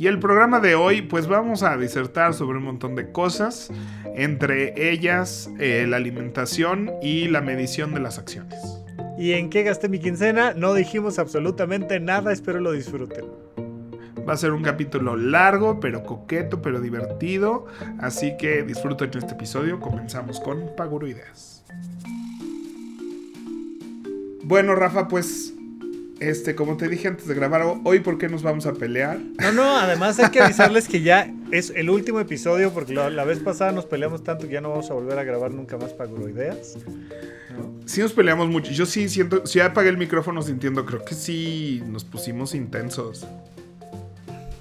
Y el programa de hoy, pues vamos a disertar sobre un montón de cosas, entre ellas eh, la alimentación y la medición de las acciones. ¿Y en qué gasté mi quincena? No dijimos absolutamente nada, espero lo disfruten. Va a ser un capítulo largo, pero coqueto, pero divertido, así que disfruten este episodio. Comenzamos con Paguro Ideas. Bueno, Rafa, pues este, como te dije antes de grabar, hoy por qué nos vamos a pelear. No, no, además hay que avisarles que ya es el último episodio porque la, vez pasada nos peleamos tanto que ya no vamos a volver a grabar nunca más para Ideas. Sí nos peleamos mucho. Yo sí siento, si apagué el micrófono sintiendo, creo que sí nos pusimos intensos.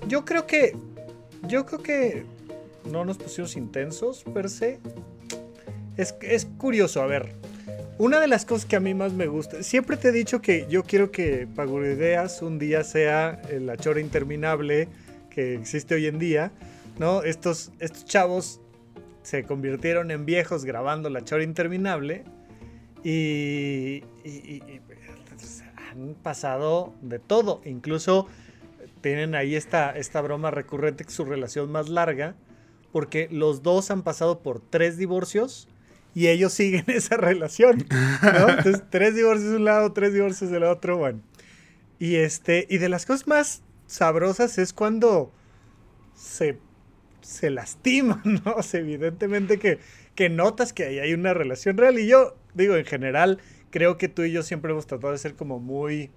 Yo creo que, yo creo que no nos pusimos intensos per se. Es, es curioso, a ver, una de las cosas que a mí más me gusta, siempre te he dicho que yo quiero que Ideas un día sea la chora interminable que existe hoy en día, ¿no? Estos, estos chavos se convirtieron en viejos grabando la chora interminable y, han pasado de todo, incluso tienen ahí esta, esta broma recurrente que es su relación más larga, porque los dos han pasado por tres divorcios y ellos siguen esa relación, ¿no? Entonces, tres divorcios de un lado, tres divorcios del otro, bueno. Y este, y de las cosas más sabrosas es cuando se, se lastiman, ¿no? O sea, evidentemente que, que notas que ahí hay una relación real. Y yo, digo, en general, creo que tú y yo siempre hemos tratado de ser como muy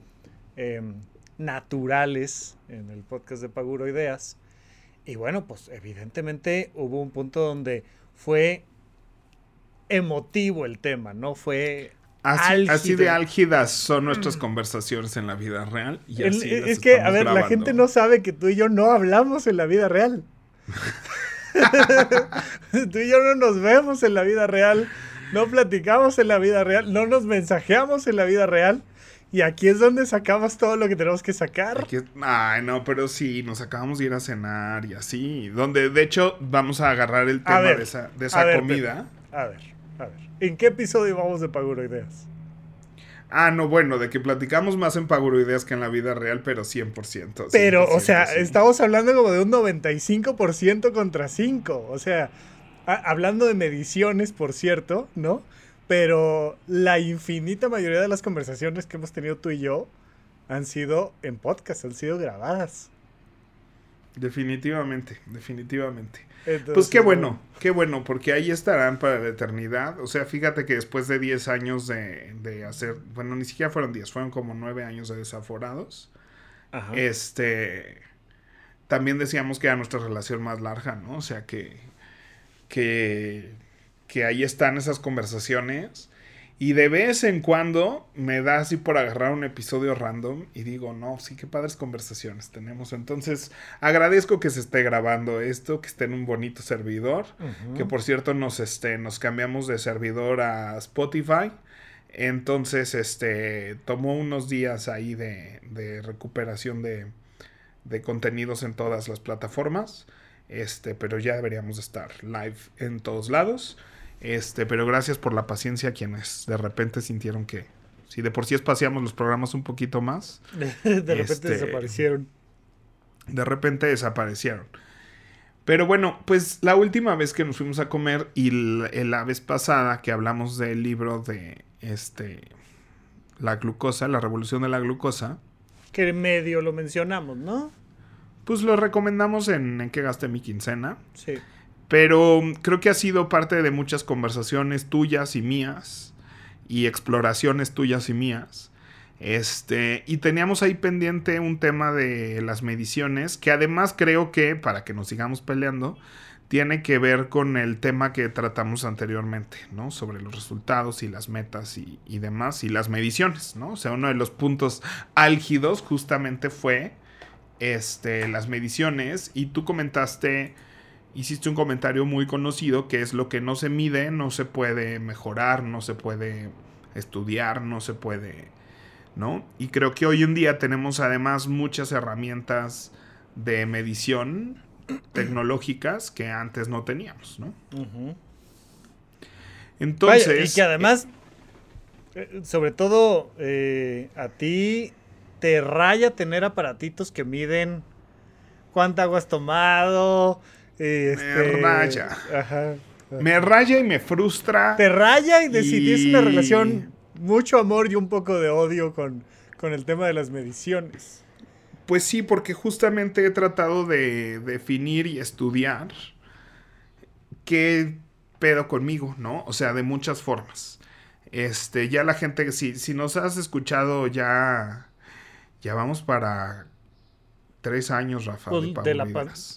em, naturales en el podcast de Paguro Ideas. Y bueno, pues evidentemente hubo un punto donde fue emotivo el tema, no fue Así, de álgidas son nuestras mm. conversaciones en la vida real. Y así es que, a ver, la gente no sabe que tú y yo no hablamos en la vida real. tú y yo no nos vemos en la vida real, no platicamos en la vida real, no nos mensajeamos en la vida real. Y aquí es donde sacamos todo lo que tenemos que sacar. ay, no, pero sí, nos acabamos de ir a cenar y así. Donde, de hecho, vamos a agarrar el tema de esa, de esa comida. a ver. A ver, ¿en qué episodio vamos de Paguro Ideas? Ah, no, bueno, de que platicamos más en Paguro Ideas que en la vida real, pero 100%. pero, o sea, estamos hablando como de un 95% contra 5. O sea, hablando de mediciones, por cierto, ¿no? Pero la infinita mayoría de las conversaciones que hemos tenido tú y yo han sido en podcast, han sido grabadas. Definitivamente, definitivamente pues qué bueno, qué bueno, porque ahí estarán para la eternidad. O sea, fíjate que después de 10 años de, de hacer, bueno, ni siquiera fueron 10, fueron como 9 años de desaforados. Este, también decíamos que era nuestra relación más larga, ¿no? O sea, que, que, que ahí están esas conversaciones y de vez en cuando me da así por agarrar un episodio random y digo, no, sí, qué padres conversaciones tenemos. Entonces, agradezco que se esté grabando esto, que esté en un bonito servidor. Que por cierto, nos, este, nos cambiamos de servidor a Spotify. Entonces, este, tomó unos días ahí de, de recuperación de, de contenidos en todas las plataformas. Este, pero ya deberíamos estar live en todos lados. Este, pero gracias por la paciencia a quienes de repente sintieron que si de por sí espaciamos los programas un poquito más. de repente este, desaparecieron. De repente desaparecieron. Pero bueno, pues la última vez que nos fuimos a comer y la, vez pasada que hablamos del libro de este la glucosa, la revolución de la glucosa. Que medio lo mencionamos, ¿no? Pues lo recomendamos en, en que gaste mi quincena. Sí. Pero creo que ha sido parte de muchas conversaciones tuyas y mías y exploraciones tuyas y mías. Este, y teníamos ahí pendiente un tema de las mediciones, que además creo que, para que nos sigamos peleando, tiene que ver con el tema que tratamos anteriormente, ¿no? Sobre los resultados y las metas y, y demás, y las mediciones, ¿no? O sea, uno de los puntos álgidos justamente fue este, las mediciones, y tú comentaste hiciste un comentario muy conocido que es lo que no se mide, no se puede mejorar, no se puede estudiar, no se puede, ¿no? Y creo que hoy en día tenemos además muchas herramientas de medición tecnológicas que antes no teníamos, ¿no? Entonces... y que además, eh, sobre todo eh, a ti te raya tener aparatitos que miden cuánta agua has tomado. Me este, raya. Me raya y me frustra. Te raya y, tienes una relación mucho amor y un poco de odio con, con el tema de las mediciones. Pues sí, porque justamente he tratado de definir y estudiar qué pedo conmigo, ¿no? O sea, de muchas formas. Este, ya la gente, si, si nos has escuchado ya, ya vamos para tres años, Rafa, pues, de, la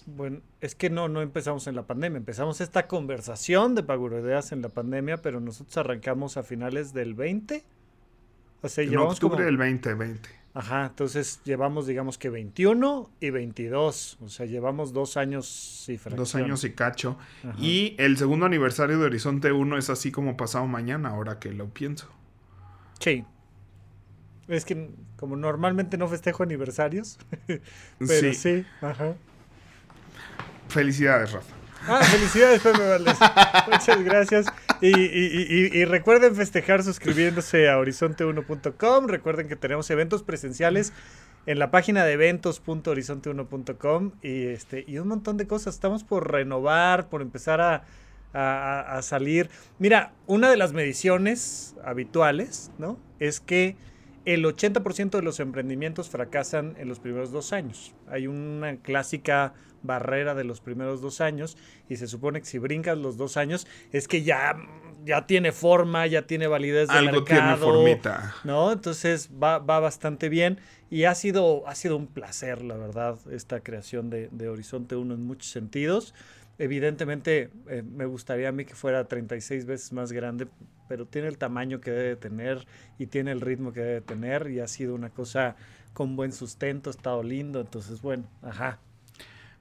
Bueno, es que no, no empezamos en la pandemia. Empezamos esta conversación de Paguroideas en la pandemia, pero nosotros arrancamos a finales del 20. O sea, en octubre del 2020. Ajá, entonces llevamos, digamos que 21 y 22. O sea, llevamos dos años y fracción. Dos años y cacho. Y el segundo aniversario de Horizonte 1 es así como pasado mañana, ahora que lo pienso. Sí, es que como normalmente no festejo aniversarios. pero sí. ajá. Felicidades, Rafa. Ah, felicidades, Pepe Valdés. Muchas gracias. Y, recuerden festejar suscribiéndose a horizonte1.com. Recuerden que tenemos eventos presenciales en la página de eventos.horizonte1.com y, este, y un montón de cosas. Estamos por renovar, por empezar a, a salir. Mira, una de las mediciones habituales, ¿no? Es que el 80% de los emprendimientos fracasan en los primeros dos años. Hay una clásica barrera de los primeros dos años y se supone que si brincas los dos años es que ya, ya tiene forma, ya tiene validez de Algo mercado, tiene formita. ¿no? Entonces va, va, bastante bien y ha sido, ha sido un placer, la verdad, esta creación de, de Horizonte 1 en muchos sentidos. Evidentemente eh, me gustaría a mí que fuera 36 veces más grande, pero tiene el tamaño que debe tener y tiene el ritmo que debe tener y ha sido una cosa con buen sustento, ha estado lindo, entonces bueno, ajá.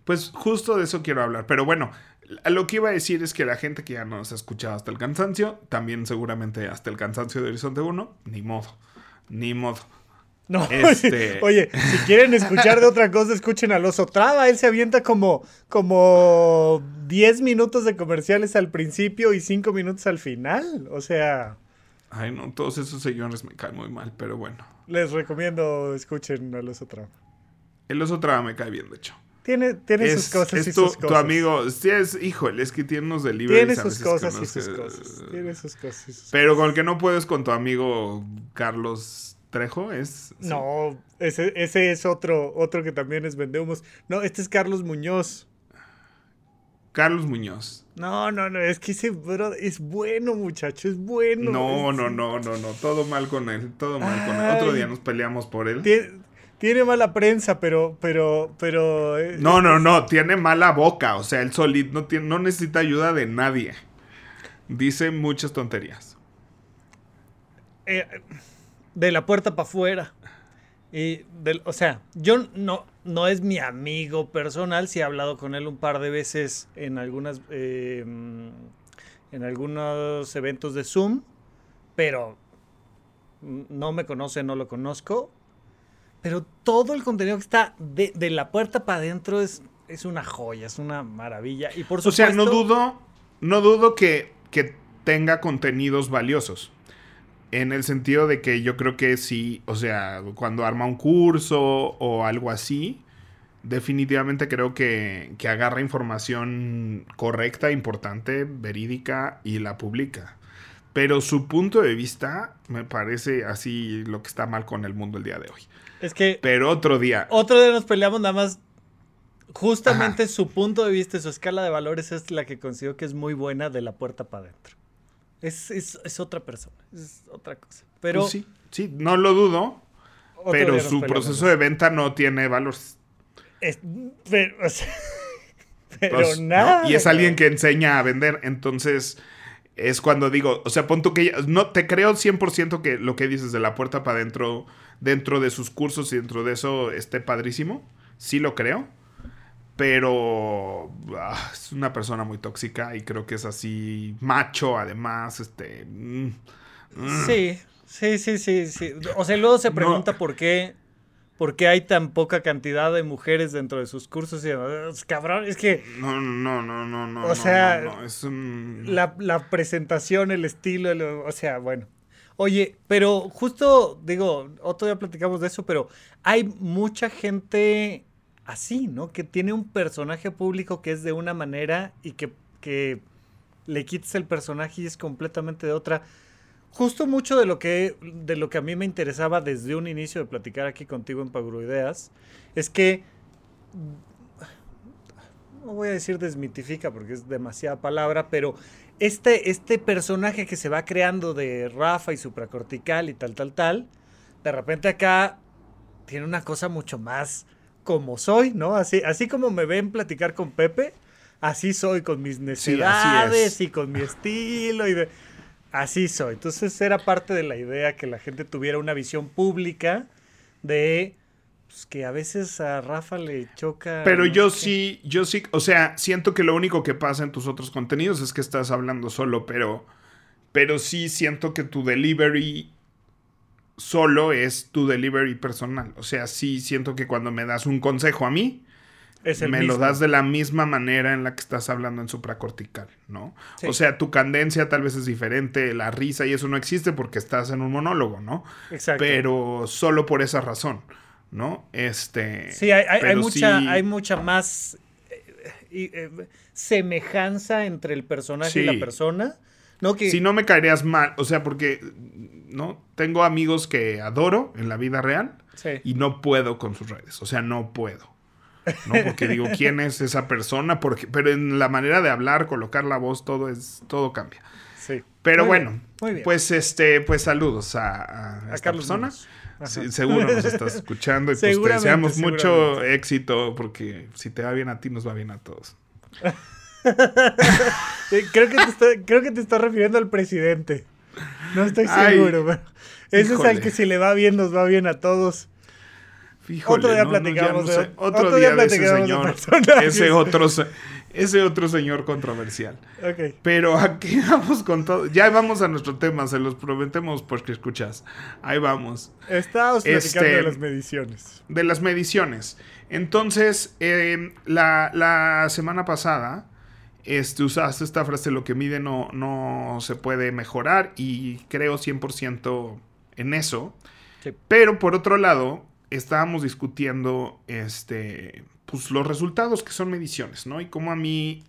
Pues justo de eso quiero hablar, pero bueno, lo que iba a decir es que la gente que ya nos ha escuchado hasta el cansancio, también seguramente hasta el cansancio de Horizonte 1, ni modo, ni modo. No, este... oye, si quieren escuchar de otra cosa, escuchen al oso traba. Él se avienta como, como 10 minutos de comerciales al principio y 5 minutos al final. O sea. Ay, no, todos esos señores me caen muy mal, pero bueno. Les recomiendo escuchen al oso traba. El oso traba me cae bien, de hecho. Tiene, tiene sus cosas y tu, sus cosas. Tu amigo, sí es, híjole, es que tiene unos deliveries. Tiene sus cosas y sus cosas. Tiene sus cosas. Pero con el que no puedes con tu amigo Carlos Trejo es. No, ese, ese, es otro, otro que también es vendemos. No, este es Carlos Muñoz. Carlos Muñoz. No, no, no, es que ese bro es bueno, muchacho, es bueno. No, no, no, no, no, todo mal con él, todo mal con él. Otro día nos peleamos por él. Tiene, mala prensa, pero, pero, pero. Eh, no, no, no, tiene mala boca, o sea, el solid no, tiene, no necesita ayuda de nadie. Dice muchas tonterías. Eh de la puerta para afuera. Y o sea, yo no, no es mi amigo personal, sí he hablado con él un par de veces en algunas em, en algunos eventos de Zoom, pero no me conoce, no lo conozco. Pero todo el contenido que está de, la puerta para adentro es, es una joya, es una maravilla. Y por supuesto, o sea, no dudo, no dudo que, que tenga contenidos valiosos. En el sentido de que yo creo que sí, o sea, cuando arma un curso o algo así, definitivamente creo que, que agarra información correcta, importante, verídica y la publica. Pero su punto de vista me parece así lo que está mal con el mundo el día de hoy. Es que... Pero otro día... Otro día nos peleamos nada más justamente su punto de vista, su escala de valores es la que considero que es muy buena de la puerta para adentro. Es, otra persona, es otra cosa. Pero pues sí, sí, no lo dudo. Pero su proceso de venta no tiene valores. pero, pues, nada. Y es alguien que enseña a vender. Entonces, es cuando digo, o sea, pon tú que no te creo 100% que lo que dices de la puerta para adentro, dentro de sus cursos y dentro de eso esté padrísimo. Sí lo creo. Pero ah, es una persona muy tóxica y creo que es así macho además este mm, mm. sí sí sí sí sí. O sea luego se pregunta por qué por qué hay tan poca cantidad de mujeres dentro de sus cursos y cabrón es que no no no no no o sea es la, la, presentación el estilo o sea bueno. Oye, pero justo, digo, otro día platicamos de eso, pero hay mucha gente así, ¿no? Que tiene un personaje público que es de una manera y que, que le quites el personaje y es completamente de otra. Justo mucho de lo que de lo que a mí me interesaba desde un inicio de platicar aquí contigo en Pagroideas es que no voy a decir desmitifica porque es demasiada palabra, pero este, este personaje que se va creando de Rafa y supracortical y tal, tal, tal, de repente acá tiene una cosa mucho más como soy, ¿no? Así, así como me ven platicar con Pepe, así soy con mis necesidades y con mi estilo y de... Así soy. Entonces era parte de la idea que la gente tuviera una visión pública de pues, que a veces a Rafa le choca. Pero yo sí, yo sí, o sea, siento que lo único que pasa en tus otros contenidos es que estás hablando solo, pero, pero sí siento que tu delivery solo es tu delivery personal. O sea, sí siento que cuando me das un consejo a mí, me lo das de la misma manera en la que estás hablando en supracortical, ¿no? O sea, tu cadencia tal vez es diferente, la risa y eso no existe porque estás en un monólogo, ¿no? Exacto. Pero solo por esa razón, ¿no? Este. Sí, hay, mucha, hay mucha más eh, eh, semejanza entre el personaje y la persona. ¿no? Si no me caerías mal, o sea, porque ¿no? Tengo amigos que adoro en la vida real y no puedo con sus redes, o sea, no puedo. ¿no? Porque digo, ¿quién es esa persona? Porque, pero en la manera de hablar, colocar la voz, todo es, todo cambia. Sí. Pero bueno, pues este, pues saludos a, esta persona. seguro nos estás escuchando y pues te deseamos mucho éxito porque si te va bien a ti, nos va bien a todos. creo, que te está, creo que te estás refiriendo al presidente. No estoy seguro, pero ese es al que si le va bien, nos va bien a todos. otro día platicamos de, otro, día, de ese señor, ese otro, ese otro señor controversial. Pero aquí vamos con todo. Ya vamos a nuestro tema, se los prometemos porque escuchas. Ahí vamos. Estábamos platicando de este, las mediciones. De las mediciones. Entonces, eh, la, la semana pasada este, usaste esta frase, lo que mide no, no se puede mejorar y creo 100% en eso. Pero por otro lado, estábamos discutiendo este, pues, los resultados que son mediciones, ¿no? Y como a mí,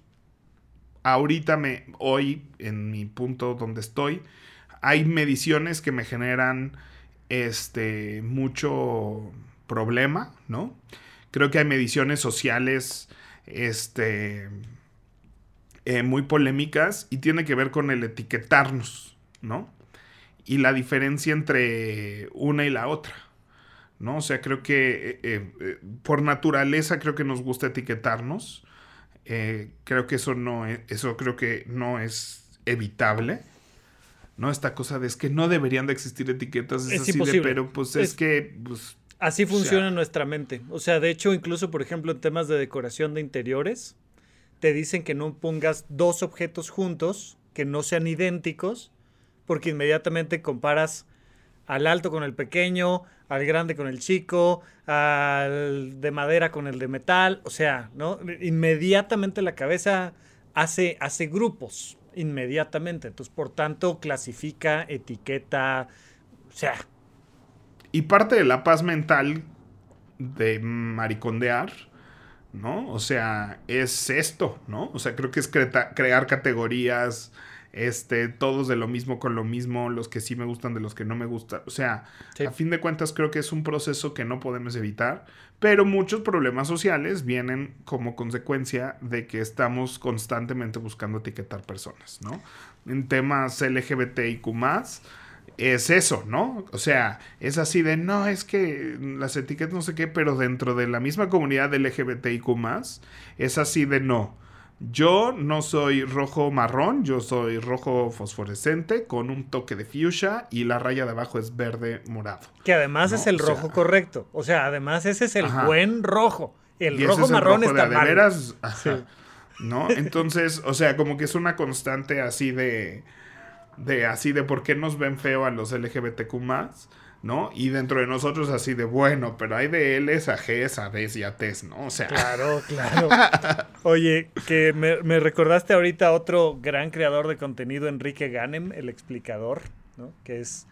ahorita, me, hoy, en mi punto donde estoy, hay mediciones que me generan este, mucho problema, ¿no? Creo que hay mediciones sociales, este, eh, muy polémicas y tiene que ver con el etiquetarnos, ¿no? Y la diferencia entre una y la otra, ¿no? O sea, creo que eh, eh, por naturaleza creo que nos gusta etiquetarnos. creo que eso no es, eso creo que no es evitable. ¿no? Esta cosa de es que no deberían de existir etiquetas, es, así de, pero pues es, que, pues, Así funciona nuestra mente. O sea, de hecho, incluso, por ejemplo, en temas de decoración de interiores, te dicen que no pongas dos objetos juntos que no sean idénticos, porque inmediatamente comparas al alto con el pequeño, al grande con el chico, al de madera con el de metal, o sea, ¿no? Inmediatamente la cabeza hace, hace grupos, inmediatamente. Entonces, por tanto, clasifica, etiqueta, o sea. Y parte de la paz mental de maricondear ¿no? O sea, es esto, ¿no? O sea, creo que es crear categorías, este, todos de lo mismo con lo mismo, los que sí me gustan de los que no me gustan. O sea, a fin de cuentas creo que es un proceso que no podemos evitar, pero muchos problemas sociales vienen como consecuencia de que estamos constantemente buscando etiquetar personas, ¿no? En temas LGBTIQ más, es eso, ¿no? O sea, es así de, no, es que las etiquetas no sé qué, pero dentro de la misma comunidad LGBTIQ es así de, no. Yo no soy rojo marrón, yo soy rojo fosforescente con un toque de fuchsia y la raya de abajo es verde morado. Que además es el rojo correcto. O sea, además ese es el buen rojo. El rojo marrón está mal. Veras, ¿No? Entonces, o sea, como que es una constante así de. De así de por qué nos ven feo a los LGBTQ más. ¿no? Y dentro de nosotros así de bueno, pero hay de L's a G's a D's y a T's, ¿no? O sea. Claro, claro. Oye, que me, me, recordaste ahorita a otro gran creador de contenido, Enrique Ganem, el explicador, ¿no? Que es,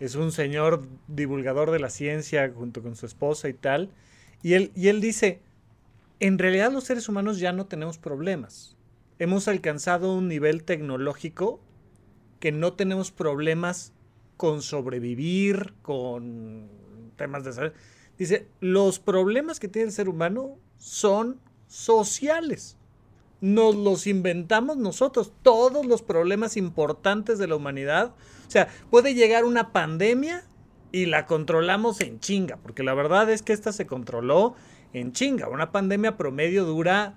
es un señor divulgador de la ciencia junto con su esposa y tal. Y él, y él dice, en realidad los seres humanos ya no tenemos problemas. Hemos alcanzado un nivel tecnológico que no tenemos problemas con sobrevivir, con temas de salud. Dice, los problemas que tiene el ser humano son sociales. Nos los inventamos nosotros. Todos los problemas importantes de la humanidad. O sea, puede llegar una pandemia y la controlamos en chinga, porque la verdad es que esta se controló en chinga. Una pandemia promedio dura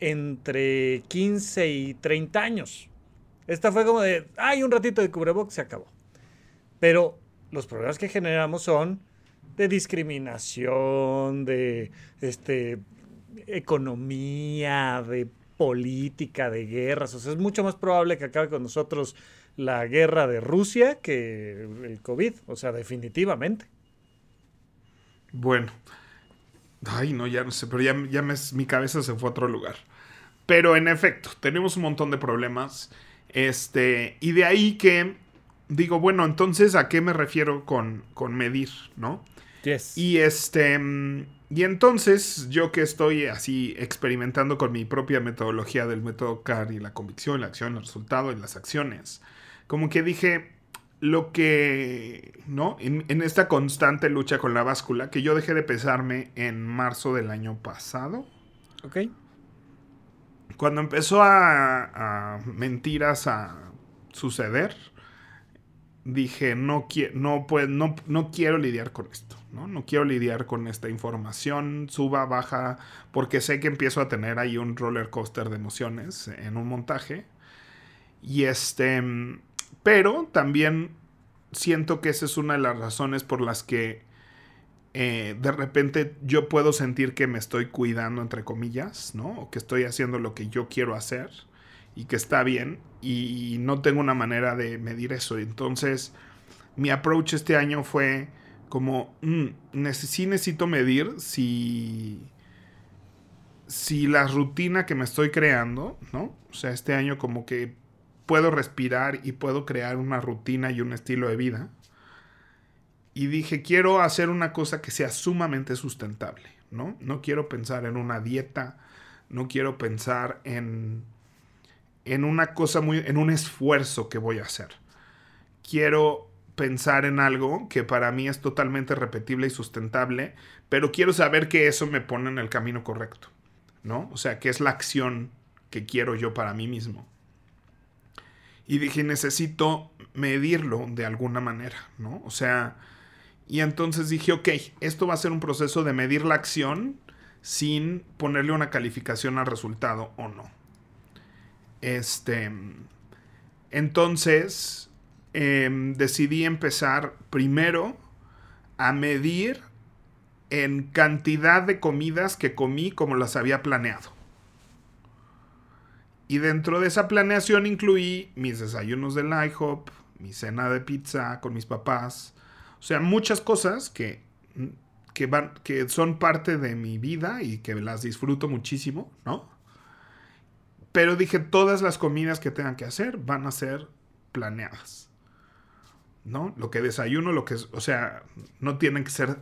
entre 15 y 30 años. Esta fue como de, ay, un ratito de cubrebox, se acabó. Pero los problemas que generamos son de discriminación, de este, economía, de política, de guerras. O sea, es mucho más probable que acabe con nosotros la guerra de Rusia que el COVID. O sea, definitivamente. Bueno. Ay, no, ya no sé, pero ya, ya mi cabeza se fue a otro lugar. Pero en efecto, tenemos un montón de problemas. Este, y de ahí que digo, bueno, entonces, ¿a qué me refiero con, con medir, no? Yes. Y este. Y entonces, yo que estoy así experimentando con mi propia metodología del método CAR y la convicción, la acción, el resultado y las acciones, como que dije, lo que, ¿no? En, en, esta constante lucha con la báscula, que yo dejé de pesarme en marzo del año pasado. Ok. Cuando empezó a, mentiras a suceder, dije, no, no, pues, no, no quiero lidiar con esto, ¿no? No quiero lidiar con esta información, suba, baja, porque sé que empiezo a tener ahí un roller coaster de emociones en un montaje. Y este, pero también siento que esa es una de las razones por las que eh, de repente yo puedo sentir que me estoy cuidando, entre comillas, ¿no? O que estoy haciendo lo que yo quiero hacer y que está bien y no tengo una manera de medir eso. Entonces, mi approach este año fue como, mm, necesito medir si, si la rutina que me estoy creando, ¿no? O sea, este año como que puedo respirar y puedo crear una rutina y un estilo de vida. Y dije, quiero hacer una cosa que sea sumamente sustentable, ¿no? No quiero pensar en una dieta, no quiero pensar en en una cosa muy, en un esfuerzo que voy a hacer. Quiero pensar en algo que para mí es totalmente repetible y sustentable, pero quiero saber que eso me pone en el camino correcto, ¿no? O sea, que es la acción que quiero yo para mí mismo. Y dije, necesito medirlo de alguna manera, ¿no? O sea, y entonces dije, ok, esto va a ser un proceso de medir la acción sin ponerle una calificación al resultado o no. Este, entonces, em, decidí empezar primero a medir en cantidad de comidas que comí como las había planeado. Y dentro de esa planeación incluí mis desayunos del IHOP, mi cena de pizza con mis papás. O sea, muchas cosas que, que, van, que son parte de mi vida y que las disfruto muchísimo, ¿no? Pero dije, todas las comidas que tengan que hacer van a ser planeadas. ¿No? Lo que desayuno, lo que es, o sea, no tienen que ser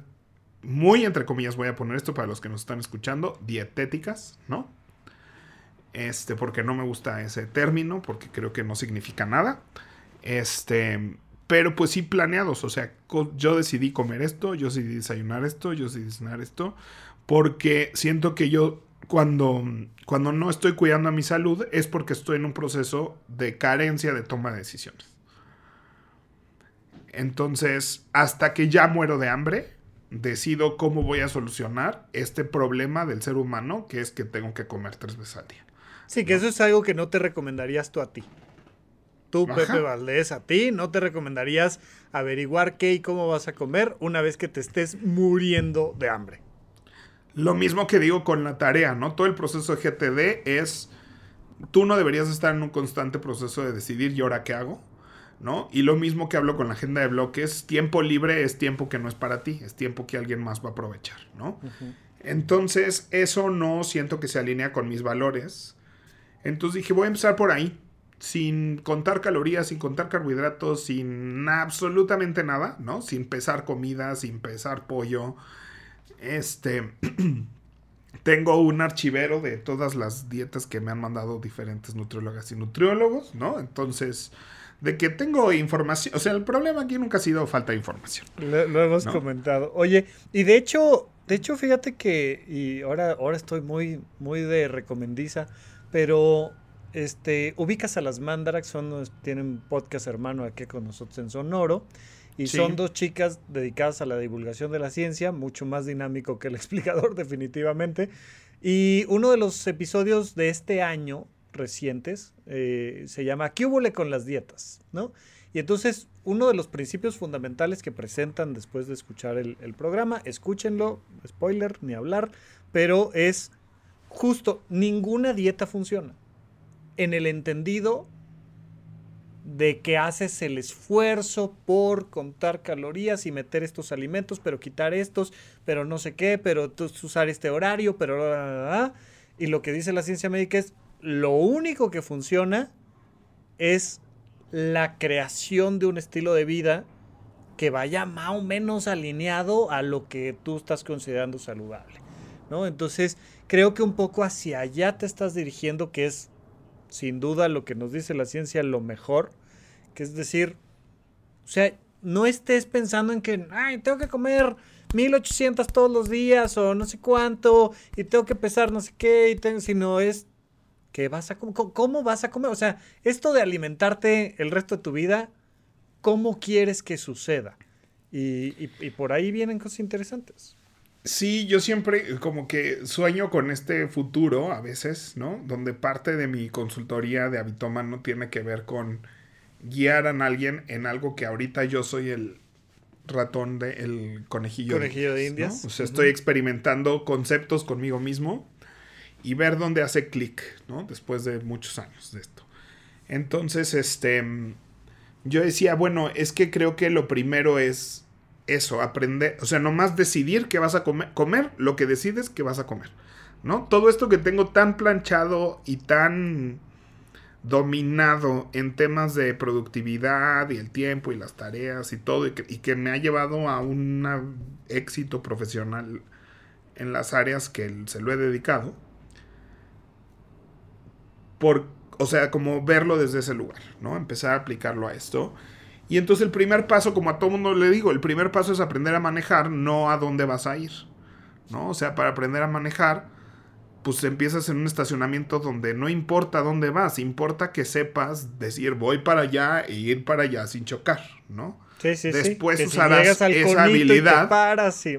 muy, entre comillas, voy a poner esto para los que nos están escuchando, dietéticas, ¿no? Este, porque no me gusta ese término, porque creo que no significa nada. Este, pero pues sí planeados, o sea, yo decidí comer esto, yo decidí desayunar esto, yo decidí cenar esto, porque siento que yo cuando, cuando no estoy cuidando a mi salud es porque estoy en un proceso de carencia de toma de decisiones. Entonces, hasta que ya muero de hambre, decido cómo voy a solucionar este problema del ser humano, que es que tengo que comer tres veces al día. Sí, que eso es algo que no te recomendarías tú a ti. Tú, Pepe Valdés, a ti no te recomendarías averiguar qué y cómo vas a comer una vez que te estés muriendo de hambre. Lo mismo que digo con la tarea, ¿no? Todo el proceso de GTD es, tú no deberías estar en un constante proceso de decidir, ¿y ahora qué hago? ¿No? Y lo mismo que hablo con la agenda de bloques, tiempo libre es tiempo que no es para ti, es tiempo que alguien más va a aprovechar, ¿no? Entonces, eso no siento que se alinea con mis valores. Entonces dije, voy a empezar por ahí, sin contar calorías, sin contar carbohidratos, sin absolutamente nada, ¿no? Sin pesar comida, sin pesar pollo. Este, tengo un archivero de todas las dietas que me han mandado diferentes nutriólogas y nutriólogos, ¿no? Entonces, de que tengo información, o sea, el problema aquí nunca ha sido falta de información. Lo, hemos comentado. Oye, y de hecho, de hecho, fíjate que, y ahora, ahora estoy muy, muy de recomendiza, pero este, ubicas a las Mandarax, son, tienen podcast hermano aquí con nosotros en Sonoro. Y son dos chicas dedicadas a la divulgación de la ciencia, mucho más dinámico que el explicador, definitivamente. Y uno de los episodios de este año recientes eh, se llama ¿Qué hubo con las dietas? ¿no? Y entonces, uno de los principios fundamentales que presentan después de escuchar el, el programa, escúchenlo, spoiler, ni hablar, pero es justo, ninguna dieta funciona. En el entendido de que haces el esfuerzo por contar calorías y meter estos alimentos, pero quitar estos, pero no sé qué, pero usar este horario, pero... Y lo que dice la ciencia médica es, lo único que funciona es la creación de un estilo de vida que vaya más o menos alineado a lo que tú estás considerando saludable. ¿no? Entonces, creo que un poco hacia allá te estás dirigiendo, que es sin duda lo que nos dice la ciencia lo mejor, que es decir, o sea, no estés pensando en que, ay, tengo que comer 1800 todos los días o no sé cuánto y tengo que pesar no sé qué, y sino es que vas a comer, cómo vas a comer, o sea, esto de alimentarte el resto de tu vida, ¿cómo quieres que suceda? Y por ahí vienen cosas interesantes. Sí, yo siempre como que sueño con este futuro a veces, ¿no? Donde parte de mi consultoría de no tiene que ver con guiar a alguien en algo que ahorita yo soy el ratón de el conejillo, conejillo de, indias. O sea, estoy experimentando conceptos conmigo mismo y ver dónde hace clic, ¿no? Después de muchos años de esto. Entonces, este, yo decía, bueno, es que creo que lo primero es eso, aprender, o sea, nomás decidir que vas a comer, comer lo que decides que vas a comer, ¿no? Todo esto que tengo tan planchado y tan dominado en temas de productividad y el tiempo y las tareas y todo, y que, me ha llevado a un éxito profesional en las áreas que se lo he dedicado, por, o sea, como verlo desde ese lugar, ¿no? Empezar a aplicarlo a esto y entonces el primer paso, como a todo mundo le digo, el primer paso es aprender a manejar, no a dónde vas a ir. ¿No? O sea, para aprender a manejar, pues empiezas en un estacionamiento donde no importa dónde vas, importa que sepas decir voy para allá e ir para allá sin chocar, ¿no? Sí, sí, Después sí. usarás esa habilidad. sí.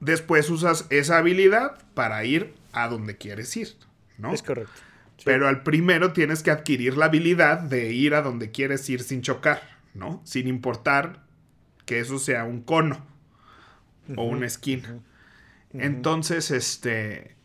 Después usas esa habilidad para ir a donde quieres ir, ¿no? Es correcto. Pero al primero tienes que adquirir la habilidad de ir a donde quieres ir sin chocar, ¿no? Sin importar que eso sea un cono o una esquina. Entonces, este...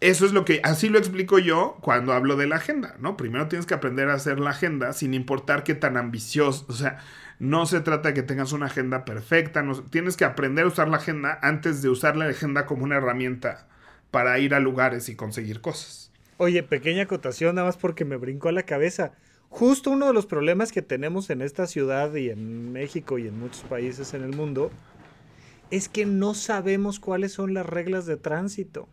Eso es lo que, así lo explico yo cuando hablo de la agenda, ¿no? Primero tienes que aprender a hacer la agenda sin importar qué tan ambicioso, o sea, no se trata de que tengas una agenda perfecta, no, tienes que aprender a usar la agenda antes de usar la agenda como una herramienta para ir a lugares y conseguir cosas. Oye, pequeña acotación, nada más porque me brincó a la cabeza. Justo uno de los problemas que tenemos en esta ciudad y en México y en muchos países en el mundo es que no sabemos cuáles son las reglas de tránsito.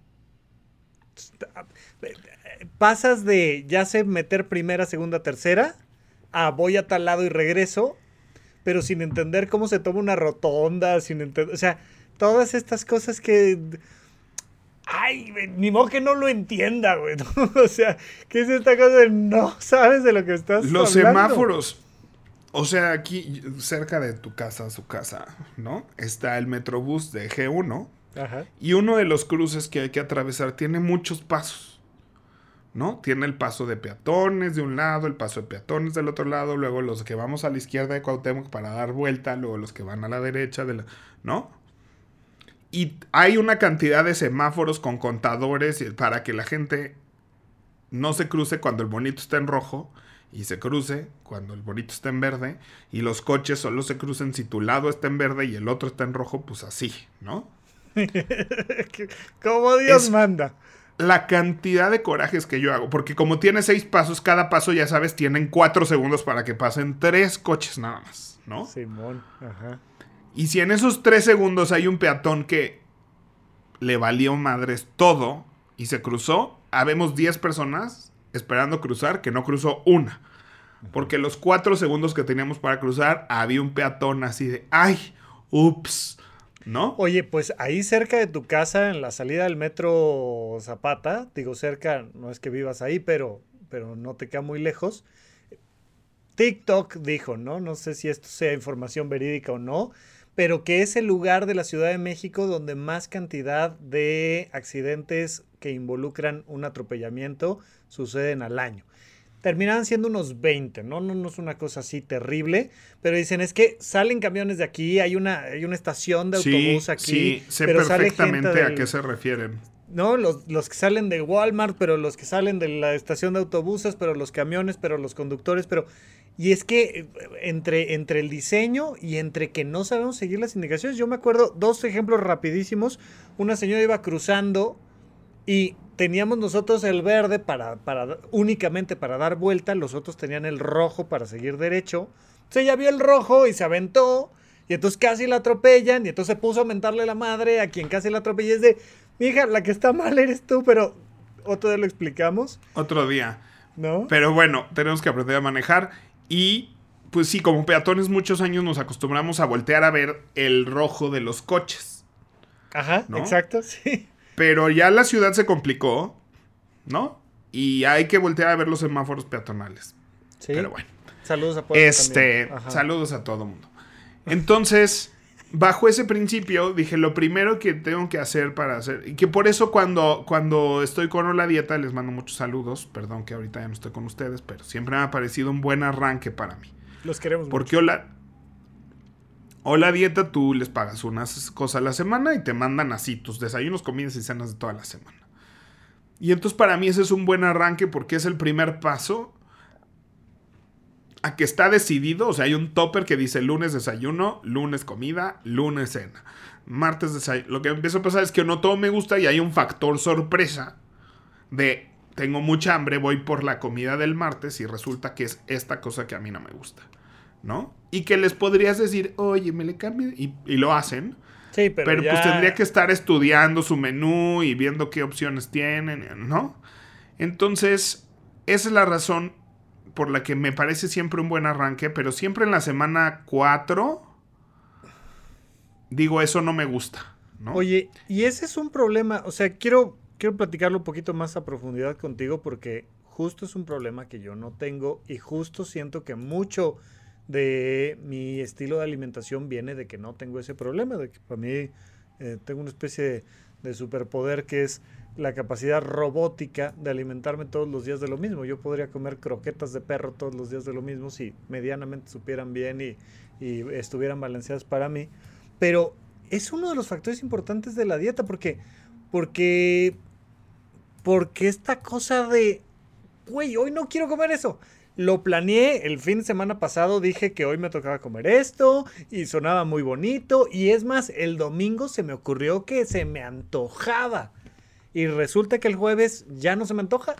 Pasas de ya sé meter primera, segunda, tercera a voy a tal lado y regreso, pero sin entender cómo se toma una rotonda, sin entender, o sea, todas estas cosas que Ay, ni modo que no lo entienda, güey. o sea, ¿qué es esta cosa de no sabes de lo que estás Los semáforos. O sea, aquí cerca de tu casa, su casa, ¿no? Está el Metrobús de G1. Ajá. Y uno de los cruces que hay que atravesar tiene muchos pasos. ¿No? Tiene el paso de peatones de un lado, el paso de peatones del otro lado, luego los que vamos a la izquierda de Cuauhtémoc para dar vuelta, luego los que van a la derecha de la, ¿no? Y hay una cantidad de semáforos con contadores para que la gente no se cruce cuando el bonito está en rojo y se cruce cuando el bonito está en verde y los coches solo se crucen si tu lado está en verde y el otro está en rojo, pues así, ¿no? como Dios manda. La cantidad de corajes que yo hago, porque como tiene seis pasos, cada paso ya sabes, tienen cuatro segundos para que pasen tres coches nada más, ¿no? Simón, ajá. Y si en esos tres segundos hay un peatón que le valió madres todo y se cruzó, habemos 10 personas esperando cruzar que no cruzó una. Porque los cuatro segundos que teníamos para cruzar había un peatón así de, ay, ups, ¿no? Oye, pues ahí cerca de tu casa, en la salida del metro Zapata, digo cerca, no es que vivas ahí, pero, pero no te queda muy lejos. TikTok dijo, ¿no? No sé si esto sea información verídica o no, pero que es el lugar de la Ciudad de México donde más cantidad de accidentes que involucran un atropellamiento suceden al año. Terminaban siendo unos 20, ¿no? No, no es una cosa así terrible, pero dicen es que salen camiones de aquí, hay una, hay una estación de autobús aquí. Sí, sé perfectamente a qué se refieren. ¿no? Los, los, que salen de Walmart, pero los que salen de la estación de autobuses, pero los camiones, pero los conductores, pero y es que eh, entre, entre el diseño y entre que no sabemos seguir las indicaciones, yo me acuerdo dos ejemplos rapidísimos. Una señora iba cruzando y teníamos nosotros el verde para, para únicamente para dar vuelta, los otros tenían el rojo para seguir derecho. Entonces ella vio el rojo y se aventó y entonces casi la atropellan y entonces se puso a mentarle la madre a quien casi la atropella. Es de, mi hija, la que está mal eres tú, pero otro día lo explicamos. Otro día. ¿No? Pero bueno, tenemos que aprender a manejar. Y pues sí, como peatones muchos años nos acostumbramos a voltear a ver el rojo de los coches. Ajá, exacto, sí. Pero ya la ciudad se complicó, ¿no? Y hay que voltear a ver los semáforos peatonales. Sí. Pero bueno. Saludos a Este, saludos a todo mundo. Entonces, bajo ese principio, dije, lo primero que tengo que hacer para hacer, y que por eso cuando, cuando estoy con Hola Dieta les mando muchos saludos, perdón que ahorita ya no estoy con ustedes, pero siempre me ha parecido un buen arranque para mí. Los queremos Porque Hola, Hola Dieta, tú les pagas unas cosas a la semana y te mandan así tus desayunos, comidas y cenas de toda la semana. Y entonces para mí ese es un buen arranque porque es el primer paso a que está decidido, o sea, hay un topper que dice lunes desayuno, lunes comida, lunes cena, martes desayuno. Lo que empiezo a pasar es que no todo me gusta y hay un factor sorpresa de tengo mucha hambre, voy por la comida del martes y resulta que es esta cosa que a mí no me gusta, ¿no? Y que les podrías decir, oye, me le cambio y, lo hacen. Sí, pero, pero pues tendría que estar estudiando su menú y viendo qué opciones tienen, ¿no? Entonces, esa es la razón por la que me parece siempre un buen arranque, pero siempre en la semana 4 digo, eso no me gusta. ¿no? Oye, y ese es un problema, o sea, quiero, quiero platicarlo un poquito más a profundidad contigo porque justo es un problema que yo no tengo y justo siento que mucho de mi estilo de alimentación viene de que no tengo ese problema, de que para mí eh, tengo una especie de, de superpoder que es la capacidad robótica de alimentarme todos los días de lo mismo. Yo podría comer croquetas de perro todos los días de lo mismo si medianamente supieran bien y, estuvieran balanceadas para mí. Pero es uno de los factores importantes de la dieta porque, porque, porque esta cosa de, güey, hoy no quiero comer eso. Lo planeé el fin de semana pasado, dije que hoy me tocaba comer esto y sonaba muy bonito. Y es más, el domingo se me ocurrió que se me antojaba y resulta que el jueves ya no se me antoja.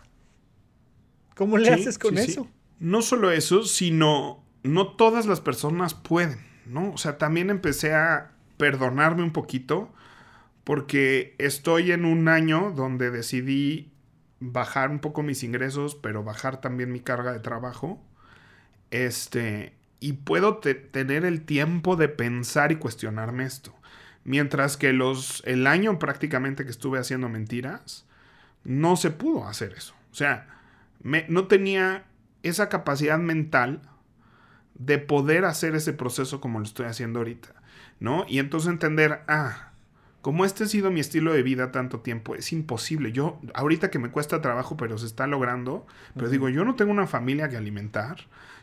¿Cómo le haces con eso? No solo eso, sino no todas las personas pueden, ¿no? O sea, también empecé a perdonarme un poquito porque estoy en un año donde decidí bajar un poco mis ingresos, pero bajar también mi carga de trabajo. Este, y puedo tener el tiempo de pensar y cuestionarme esto. Mientras que los, el año prácticamente que estuve haciendo mentiras, no se pudo hacer eso. O sea, me, no tenía esa capacidad mental de poder hacer ese proceso como lo estoy haciendo ahorita, ¿no? Y entonces entender, ah, como este ha sido mi estilo de vida tanto tiempo, es imposible. Yo, ahorita que me cuesta trabajo, pero se está logrando, pero digo, yo no tengo una familia que alimentar,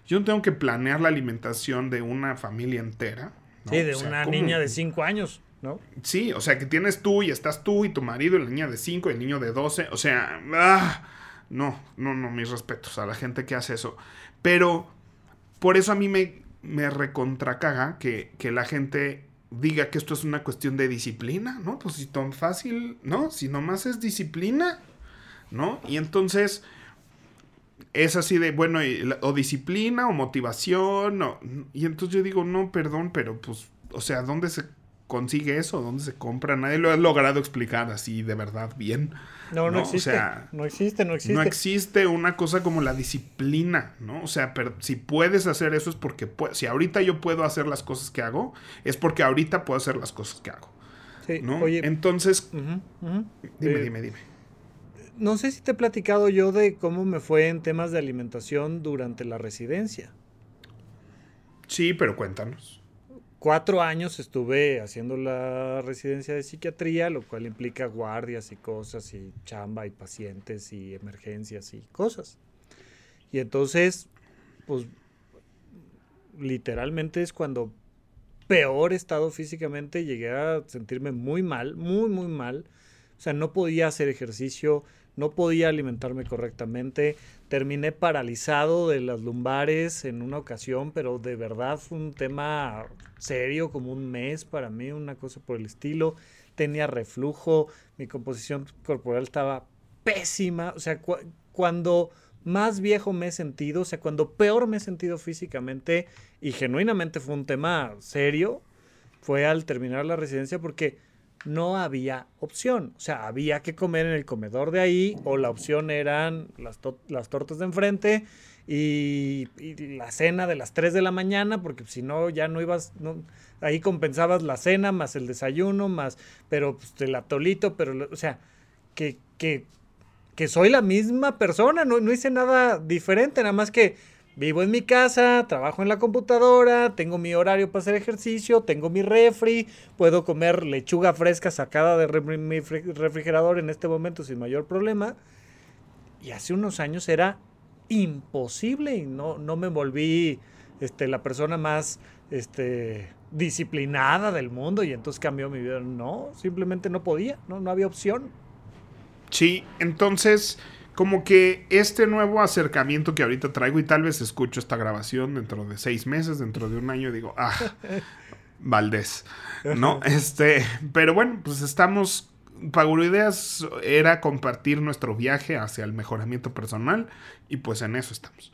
yo no tengo que planear la alimentación de una familia entera. Sí, de una niña de cinco años. ¿No? Sí, o sea, que tienes tú y estás tú y tu marido y la niña de 5 y el niño de 12, o sea, ah, no, no, no, mis respetos a la gente que hace eso. Pero por eso a mí me, me recontracaga que, que la gente diga que esto es una cuestión de disciplina, ¿no? Pues si tan fácil, ¿no? Si nomás es disciplina, ¿no? Y entonces es así de, bueno, o disciplina o motivación, o, y entonces yo digo, no, perdón, pero pues, o sea, ¿dónde se consigue eso? ¿Dónde se compra? Nadie lo ha logrado explicar así de verdad bien. No, no, existe. no existe, no existe. No existe una cosa como la disciplina, ¿no? O sea, pero si puedes hacer eso es porque, si ahorita yo puedo hacer las cosas que hago, es porque ahorita puedo hacer las cosas que hago. Sí, ¿no? Oye, Entonces, dime, eh, dime, dime no sé si te he platicado yo de cómo me fue en temas de alimentación durante la residencia. Sí, pero cuéntanos. Cuatro años estuve haciendo la residencia de psiquiatría, lo cual implica guardias y cosas, y chamba y pacientes y emergencias y cosas. Y entonces, pues, literalmente es cuando peor estado físicamente, llegué a sentirme muy mal, muy, muy mal. O sea, no podía hacer ejercicio, no podía alimentarme correctamente, terminé paralizado de las lumbares en una ocasión, pero de verdad fue un tema serio, como un mes para mí, una cosa por el estilo. Tenía reflujo, mi composición corporal estaba pésima, o sea, cuando más viejo me he sentido, o sea, cuando peor me he sentido físicamente y genuinamente fue un tema serio, fue al terminar la residencia porque no había opción. O sea, había que comer en el comedor de ahí o la opción eran las, tortas de enfrente y, la cena de las 3 de la mañana, porque si no, ya no ibas, ahí compensabas la cena más el desayuno, más, pero pues, el atolito, pero, o sea, que, soy la misma persona, no hice nada diferente, nada más que Vivo en mi casa, trabajo en la computadora, tengo mi horario para hacer ejercicio, tengo mi refri, puedo comer lechuga fresca sacada de mi refrigerador en este momento sin mayor problema. Y hace unos años era imposible y no, no me volví este, la persona más este, disciplinada del mundo y entonces cambió mi vida. No, simplemente no podía, no, no había opción. Sí, entonces como que este nuevo acercamiento que ahorita traigo y tal vez escucho esta grabación dentro de seis meses, dentro de un año, digo, ah, Valdés, ¿no? Este, pero bueno, pues estamos, Ideas era compartir nuestro viaje hacia el mejoramiento personal y pues en eso estamos.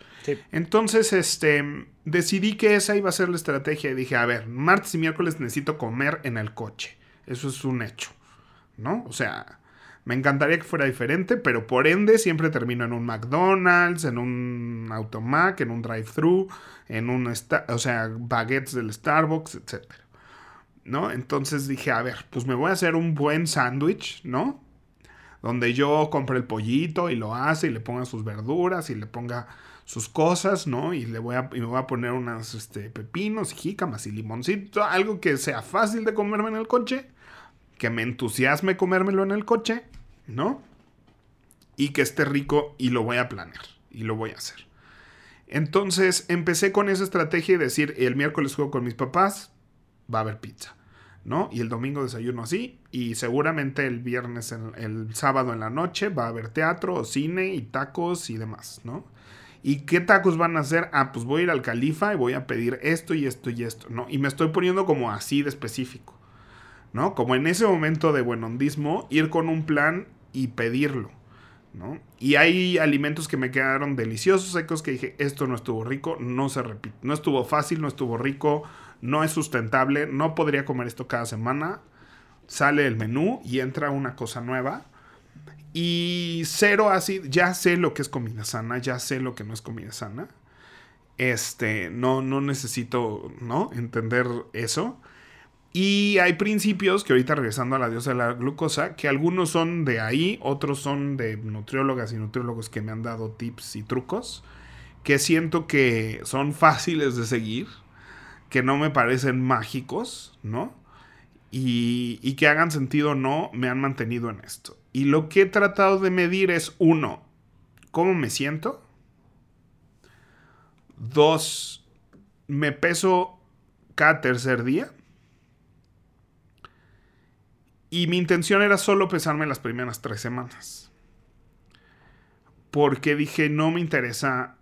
Entonces, este, decidí que esa iba a ser la estrategia y dije, a ver, martes y miércoles necesito comer en el coche. Eso es un hecho, ¿no? O sea, me encantaría que fuera diferente, pero por ende siempre termino en un McDonald's, en un Automac, en un drive-thru, en un, o sea, baguettes del Starbucks, etc. ¿No? Entonces dije, a ver, pues me voy a hacer un buen sándwich, ¿no? Donde yo compre el pollito y lo hace y le ponga sus verduras y le ponga sus cosas, ¿no? Y le voy a, y me voy a poner unas este, pepinos, jícamas y limoncito, algo que sea fácil de comerme en el coche, que me entusiasme comérmelo en el coche ¿no? Y que esté rico y lo voy a planear y lo voy a hacer. Entonces empecé con esa estrategia y decir, el miércoles juego con mis papás, va a haber pizza, ¿no? Y el domingo desayuno así y seguramente el viernes, el sábado en la noche va a haber teatro o cine y tacos y demás, ¿no? ¿Y qué tacos van a hacer? Ah, pues voy a ir al califa y voy a pedir esto y esto y esto, ¿no? Y me estoy poniendo como así de específico, ¿no? Como en ese momento de buenondismo, ir con un plan y pedirlo. ¿no? Y hay alimentos que me quedaron deliciosos, secos, que dije, esto no estuvo rico, no se repite, no estuvo fácil, no estuvo rico, no es sustentable, no podría comer esto cada semana. Sale el menú y entra una cosa nueva. Y cero así, ya sé lo que es comida sana, ya sé lo que no es comida sana. Este, no, no necesito, ¿no? Entender eso. Y hay principios que ahorita regresando a la diosa de la glucosa, que algunos son de ahí, otros son de nutriólogas y nutriólogos que me han dado tips y trucos, que siento que son fáciles de seguir, que no me parecen mágicos, ¿no? Y, y que hagan sentido o no, me han mantenido en esto. Y lo que he tratado de medir es, uno, ¿cómo me siento? Dos, me peso cada tercer día. Y mi intención era solo pesarme las primeras tres semanas. Porque dije, no me interesa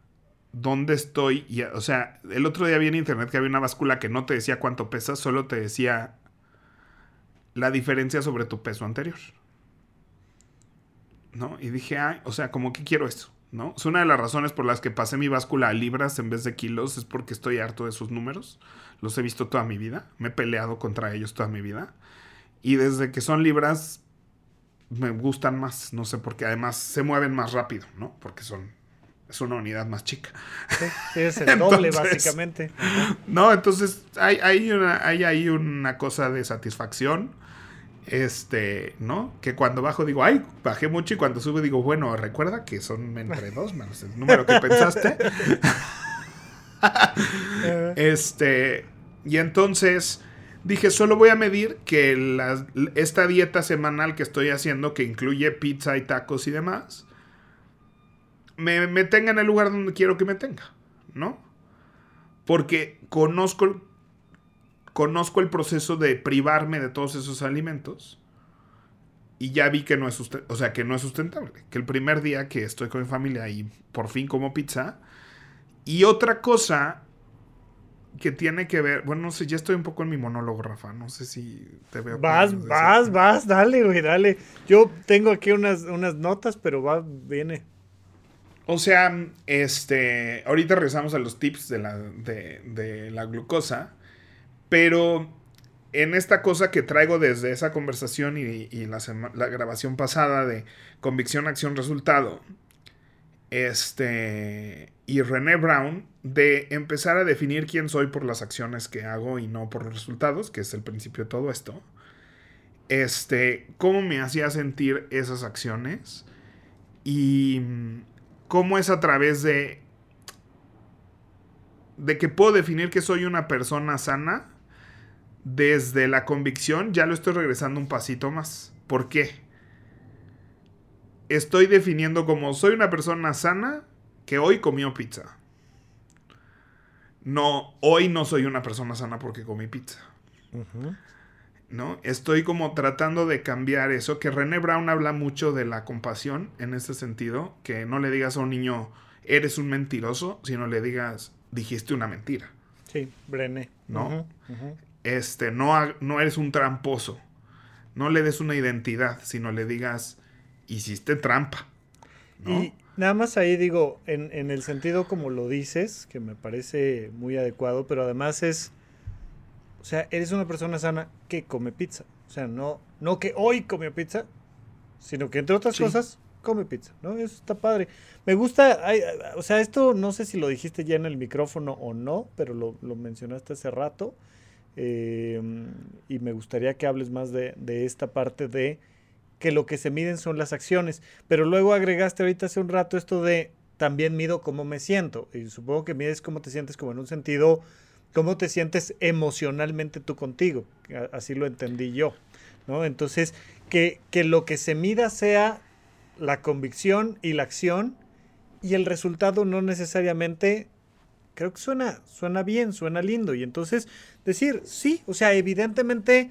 dónde estoy. Y, o sea, el otro día vi en internet que había una báscula que no te decía cuánto pesas, solo te decía la diferencia sobre tu peso anterior. ¿No? Y dije, o sea, como que quiero eso, ¿no? Es una de las razones por las que pasé mi báscula a libras en vez de kilos, es porque estoy harto de esos números. Los he visto toda mi vida, me he peleado contra ellos toda mi vida. Y desde que son libras, me gustan más, no sé, porque además se mueven más rápido, ¿no? Porque son es una unidad más chica. Sí, es el doble, básicamente. No, entonces hay, hay, una, hay ahí una cosa de satisfacción. Este, ¿no? Que cuando bajo digo, ay, bajé mucho y cuando sube digo, bueno, recuerda que son entre dos menos el número que pensaste. este, y entonces dije, solo voy a medir que esta dieta semanal que estoy haciendo, que incluye pizza y tacos y demás, me, me tenga en el lugar donde quiero que me tenga, ¿no? Porque conozco, conozco el proceso de privarme de todos esos alimentos y ya vi que no es o sea, que no es sustentable. Que el primer día que estoy con mi familia y por fin como pizza. Y otra cosa que tiene que ver, bueno, no sé, ya estoy un poco en mi monólogo, Rafa, no sé si te veo. Vas, vas, vas, dale, güey, dale. Yo tengo aquí unas, unas notas, pero va, viene. O sea, este, ahorita regresamos a los tips de la, de, la glucosa, pero en esta cosa que traigo desde esa conversación y, la, la, grabación pasada de convicción, acción, resultado, este, y René Brown, de empezar a definir quién soy por las acciones que hago y no por los resultados, que es el principio de todo esto, este, cómo me hacía sentir esas acciones y cómo es a través de de que puedo definir que soy una persona sana desde la convicción, ya lo estoy regresando un pasito más. ¿Por qué? Estoy definiendo como soy una persona sana que hoy comió pizza. No, hoy no soy una persona sana porque comí pizza. ¿no? Estoy como tratando de cambiar eso, que René Brown habla mucho de la compasión en este sentido, que no le digas a un niño, eres un mentiroso, sino le digas, dijiste una mentira. Sí, Brené. ¿No? Este, no, no eres un tramposo. No le des una identidad, sino le digas, hiciste trampa. Y nada más ahí digo, en, en el sentido como lo dices, que me parece muy adecuado, pero además es o sea, eres una persona sana que come pizza. O sea, no, no que hoy comió pizza, sino que entre otras cosas come pizza, ¿no? Eso está padre. Me gusta, o sea, esto no sé si lo dijiste ya en el micrófono o no, pero lo, mencionaste hace rato. Em, y me gustaría que hables más de, de, esta parte de que lo que se miden son las acciones. Pero luego agregaste ahorita hace un rato esto de también mido cómo me siento. Y supongo que mides cómo te sientes como en un sentido cómo te sientes emocionalmente tú contigo. Así lo entendí yo. ¿no? Entonces, que, que lo que se mida sea la convicción y la acción y el resultado no necesariamente creo que suena suena bien, suena lindo y entonces decir, sí, o sea, evidentemente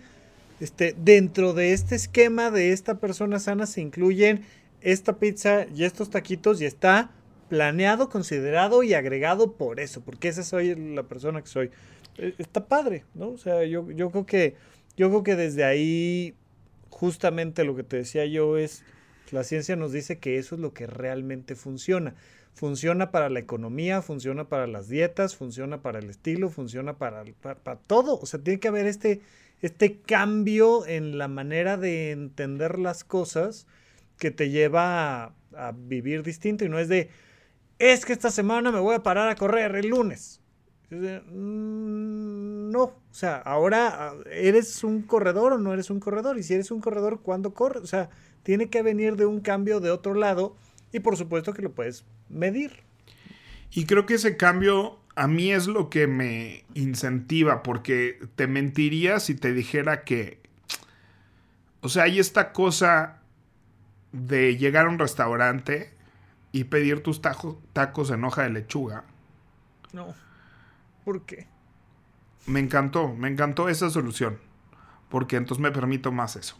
este dentro de este esquema de esta persona sana se incluyen esta pizza y estos taquitos y está planeado, considerado y agregado por eso, porque esa soy la persona que soy. E, está padre, ¿no? O sea, yo, yo creo que yo creo que desde ahí justamente lo que te decía yo es la ciencia nos dice que eso es lo que realmente funciona. Funciona para la economía, funciona para las dietas, funciona para el estilo, funciona para, para, todo. O sea, tiene que haber este, este cambio en la manera de entender las cosas que te lleva a, vivir distinto y no es de, es que esta semana me voy a parar a correr el lunes. Mm, no, o sea, ahora ah, eres un corredor o no eres un corredor. Y si eres un corredor, ¿cuándo corres? O sea, tiene que venir de un cambio de otro lado y por supuesto que lo puedes medir. Y creo que ese cambio a mí es lo que me incentiva, porque te mentiría si te dijera que, o sea, hay esta cosa de llegar a un restaurante y pedir tus tacos en hoja de lechuga. No. ¿Por qué? Me encantó, me encantó esa solución. Porque entonces me permito más eso.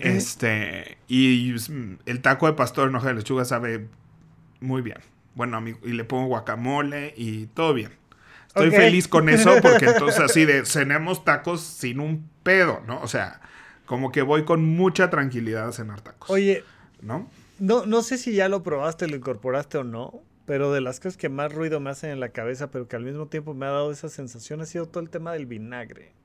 Este, y el taco de pastor en hoja de lechuga sabe muy bien. Bueno, y le pongo guacamole y todo bien. Estoy feliz con eso porque entonces así de cenemos tacos sin un pedo, ¿no? O sea, como que voy con mucha tranquilidad a cenar tacos. Oye, ¿no? No, no sé si ya lo probaste, lo incorporaste o no, pero de las cosas que más ruido me hacen en la cabeza, pero que al mismo tiempo me ha dado esa sensación, ha sido todo el tema del vinagre.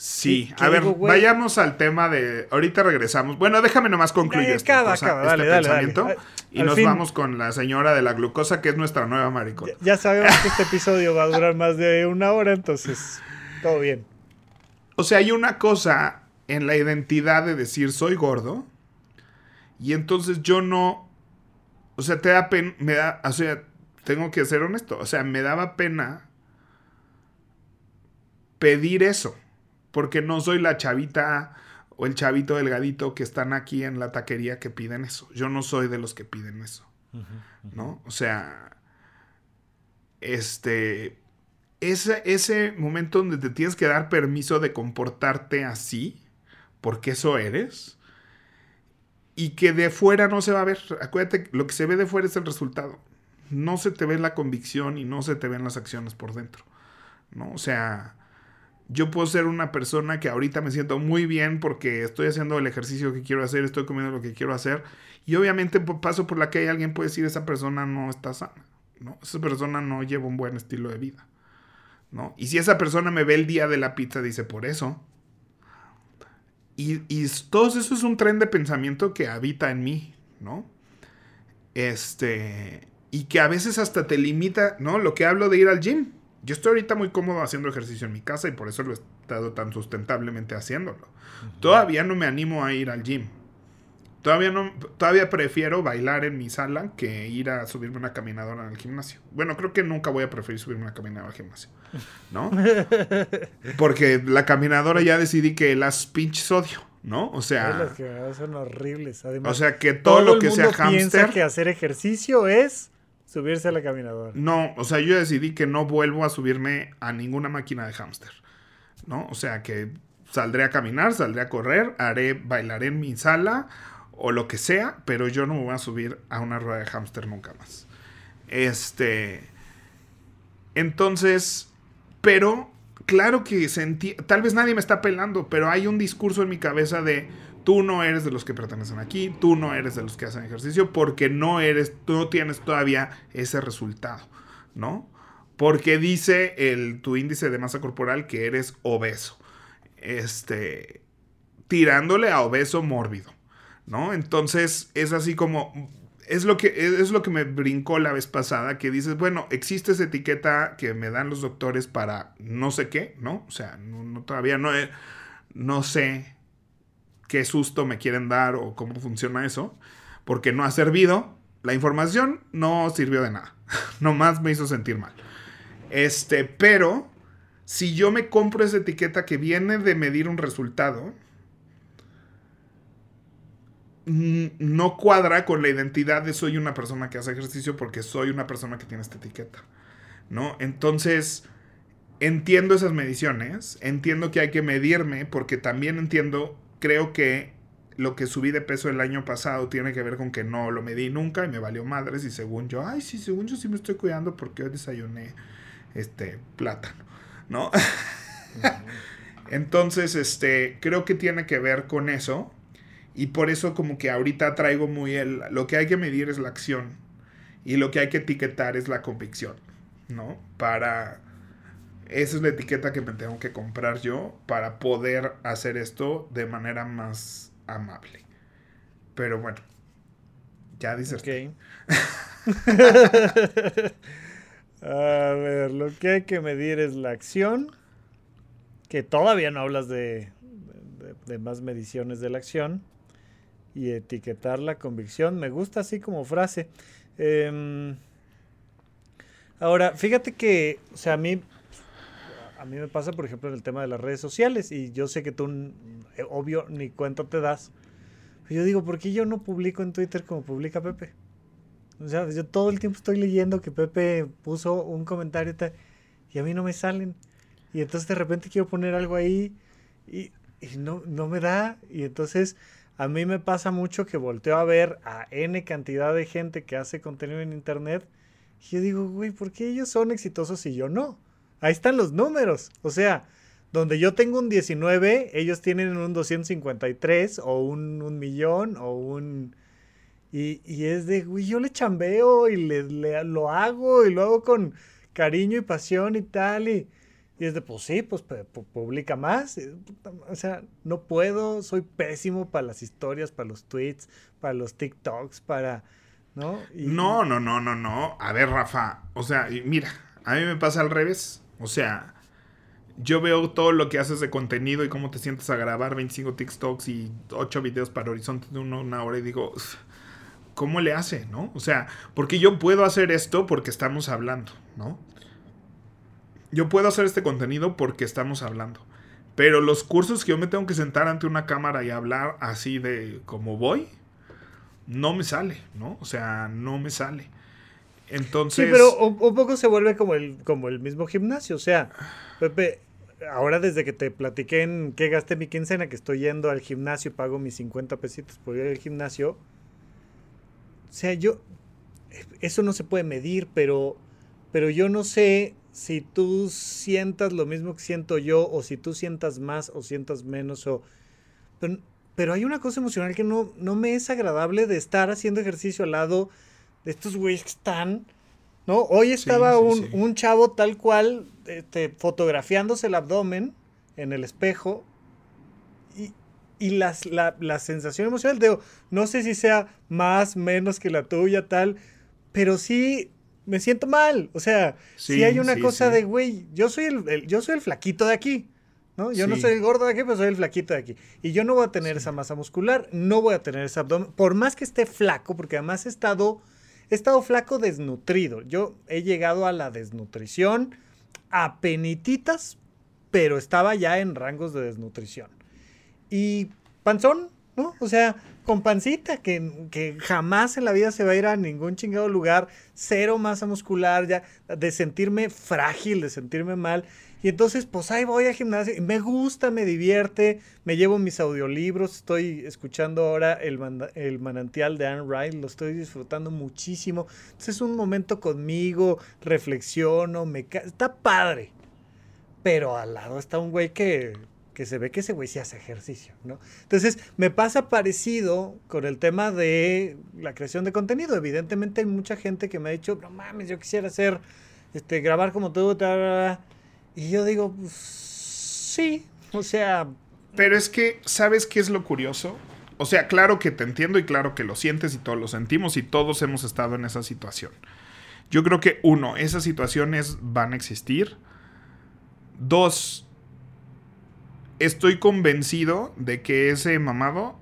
Sí, a ver, vayamos al tema de. Ahorita regresamos. Bueno, déjame nomás concluir este pensamiento. y nos vamos con la señora de la glucosa, que es nuestra nueva maricona. Ya, sabemos que este episodio va a durar más de una hora, entonces todo bien. O sea, hay una cosa en la identidad de decir soy gordo. Y entonces yo no. O sea, te da pena. Me da. O sea, tengo que ser honesto. O sea, me daba pena pedir eso porque no soy la chavita o el chavito delgadito que están aquí en la taquería que piden eso. Yo no soy de los que piden eso. ¿No? O sea, este, ese, ese momento donde te tienes que dar permiso de comportarte así, porque eso eres, y que de fuera no se va a ver. Acuérdate, lo que se ve de fuera es el resultado. No se te ve la convicción y no se te ven las acciones por dentro. ¿No? O sea, yo puedo ser una persona que ahorita me siento muy bien porque estoy haciendo el ejercicio que quiero hacer, estoy comiendo lo que quiero hacer. Y obviamente paso por la calle, alguien puede decir, esa persona no está sana, ¿no? Esa persona no lleva un buen estilo de vida, ¿no? Y si esa persona me ve el día de la pizza, dice, por eso. Y, y todo eso es un tren de pensamiento que habita en mí, ¿no? Este... Y que a veces hasta te limita, ¿no? Lo que hablo de ir al gym yo estoy ahorita muy cómodo haciendo ejercicio en mi casa y por eso lo he estado tan sustentablemente haciéndolo. Todavía no me animo a ir al gym. Todavía no, todavía prefiero bailar en mi sala que ir a subirme una caminadora en el gimnasio. Bueno, creo que nunca voy a preferir subirme una caminadora al gimnasio, ¿no? Porque la caminadora ya decidí que las pinches odio, ¿no? O sea, las son horribles. Además, o sea, que todo, lo que sea piensa que hacer ejercicio es Subirse a la caminadora. No, o sea, yo decidí que no vuelvo a subirme a ninguna máquina de hámster. ¿No? O sea, que saldré a caminar, saldré a correr, haré, bailaré en mi sala o lo que sea, pero yo no me voy a subir a una rueda de hámster nunca más. Este. Entonces, pero claro que sentí, tal vez nadie me está pelando, pero hay un discurso en mi cabeza de tú no eres de los que pertenecen aquí, tú no eres de los que hacen ejercicio porque no eres, tú no tienes todavía ese resultado, ¿no? Porque dice el, tu índice de masa corporal que eres obeso, este, tirándole a obeso mórbido, ¿no? Entonces es así como, es lo que, es lo que me brincó la vez pasada, que dices, bueno, existe esa etiqueta que me dan los doctores para no sé qué, ¿no? O sea, no, todavía no, no sé qué susto me quieren dar o cómo funciona eso, porque no ha servido. La información no sirvió de nada. Nomás me hizo sentir mal. Este, pero si yo me compro esa etiqueta que viene de medir un resultado, no cuadra con la identidad de soy una persona que hace ejercicio porque soy una persona que tiene esta etiqueta. ¿No? Entonces, entiendo esas mediciones, entiendo que hay que medirme porque también entiendo creo que lo que subí de peso el año pasado tiene que ver con que no lo medí nunca y me valió madres y según yo, ay, sí, según yo sí me estoy cuidando porque hoy desayuné este plátano, ¿no? Entonces, este, creo que tiene que ver con eso y por eso como que ahorita traigo muy el lo que hay que medir es la acción y lo que hay que etiquetar es la convicción, ¿no? Para esa es la etiqueta que me tengo que comprar yo para poder hacer esto de manera más amable. Pero bueno, ya dices. Ok. A ver, lo que hay que medir es la acción. Que todavía no hablas de, de, más mediciones de la acción. Y etiquetar la convicción. Me gusta así como frase. Em, ahora, fíjate que, o sea, a mí a mí me pasa, por ejemplo, en el tema de las redes sociales y yo sé que tú, eh, obvio, ni cuenta te das. yo digo, ¿por qué yo no publico en Twitter como publica Pepe? O sea, yo todo el tiempo estoy leyendo que Pepe puso un comentario y a mí no me salen. Y entonces de repente quiero poner algo ahí y y no, no me da. Y entonces a mí me pasa mucho que volteo a ver a N cantidad de gente que hace contenido en internet. Y yo digo, güey, ¿por qué ellos son exitosos y yo no? Ahí están los números. O sea, donde yo tengo un 19, ellos tienen un 253 o un, un millón o un... Y, y, es de, güey, yo le chambeo y le, le, lo hago y lo hago con cariño y pasión y tal. Y, y es de, pues sí, pues publica más. O sea, no puedo, soy pésimo para las historias, para los tweets, para los TikToks, para... ¿No? No, no, no, no, no. A ver, Rafa, o sea, mira, a mí me pasa al revés. O sea, yo veo todo lo que haces de contenido y cómo te sientes a grabar 25 TikToks y 8 videos para horizonte de una hora y digo, ¿cómo le hace, no? O sea, porque yo puedo hacer esto porque estamos hablando, ¿no? Yo puedo hacer este contenido porque estamos hablando. Pero los cursos que yo me tengo que sentar ante una cámara y hablar así de como voy, no me sale, ¿no? O sea, no me sale. Entonces. Sí, pero un, poco se vuelve como el, como el mismo gimnasio. O sea, Pepe, ahora desde que te platiqué en qué gasté mi quincena, que estoy yendo al gimnasio, pago mis 50 pesitos por ir al gimnasio. O sea, yo. Eso no se puede medir, pero. Pero yo no sé si tú sientas lo mismo que siento yo, o si tú sientas más o sientas menos, o... Pero, hay una cosa emocional que no, no me es agradable de estar haciendo ejercicio al lado de estos güeyes que están... ¿no? Hoy estaba un, chavo tal cual este, fotografiándose el abdomen en el espejo y, y las, la, la, sensación emocional, de, no sé si sea más, menos que la tuya, tal, pero sí me siento mal. O sea, si hay una cosa de, güey, yo soy el, yo soy el flaquito de aquí. ¿no? Yo no soy el gordo de aquí, pero soy el flaquito de aquí. Y yo no voy a tener esa masa muscular, no voy a tener ese abdomen, por más que esté flaco, porque además he estado, he estado flaco desnutrido. Yo he llegado a la desnutrición a penititas, pero estaba ya en rangos de desnutrición. Y panzón, ¿no? O sea, con pancita, que, jamás en la vida se va a ir a ningún chingado lugar, cero masa muscular, ya, de sentirme frágil, de sentirme mal. Y entonces, pues ahí voy al gimnasio, me gusta, me divierte, me llevo mis audiolibros, estoy escuchando ahora el, manantial de Anne Wright, lo estoy disfrutando muchísimo. Entonces es un momento conmigo, reflexiono, me está padre. Pero al lado está un güey que que se ve que ese güey sí hace ejercicio, ¿no? Entonces, me pasa parecido con el tema de la creación de contenido. Evidentemente hay mucha gente que me ha dicho, no mames, yo quisiera hacer, este, grabar como tú, y yo digo, pues, sí, o sea... Pero es que, ¿sabes qué es lo curioso? O sea, claro que te entiendo y claro que lo sientes y todos lo sentimos y todos hemos estado en esa situación. Yo creo que, uno, esas situaciones van a existir. Dos, estoy convencido de que ese mamado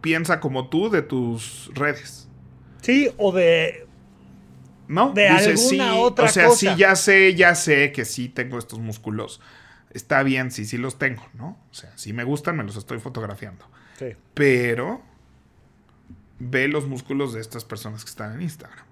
piensa como tú de tus redes. Sí, o de. No, de alguna otra. O sea, sí, ya sé, ya sé que sí tengo estos músculos. Está bien, sí, sí los tengo, ¿no? O sea, si me gustan, me los estoy fotografiando. Sí. Pero ve los músculos de estas personas que están en Instagram.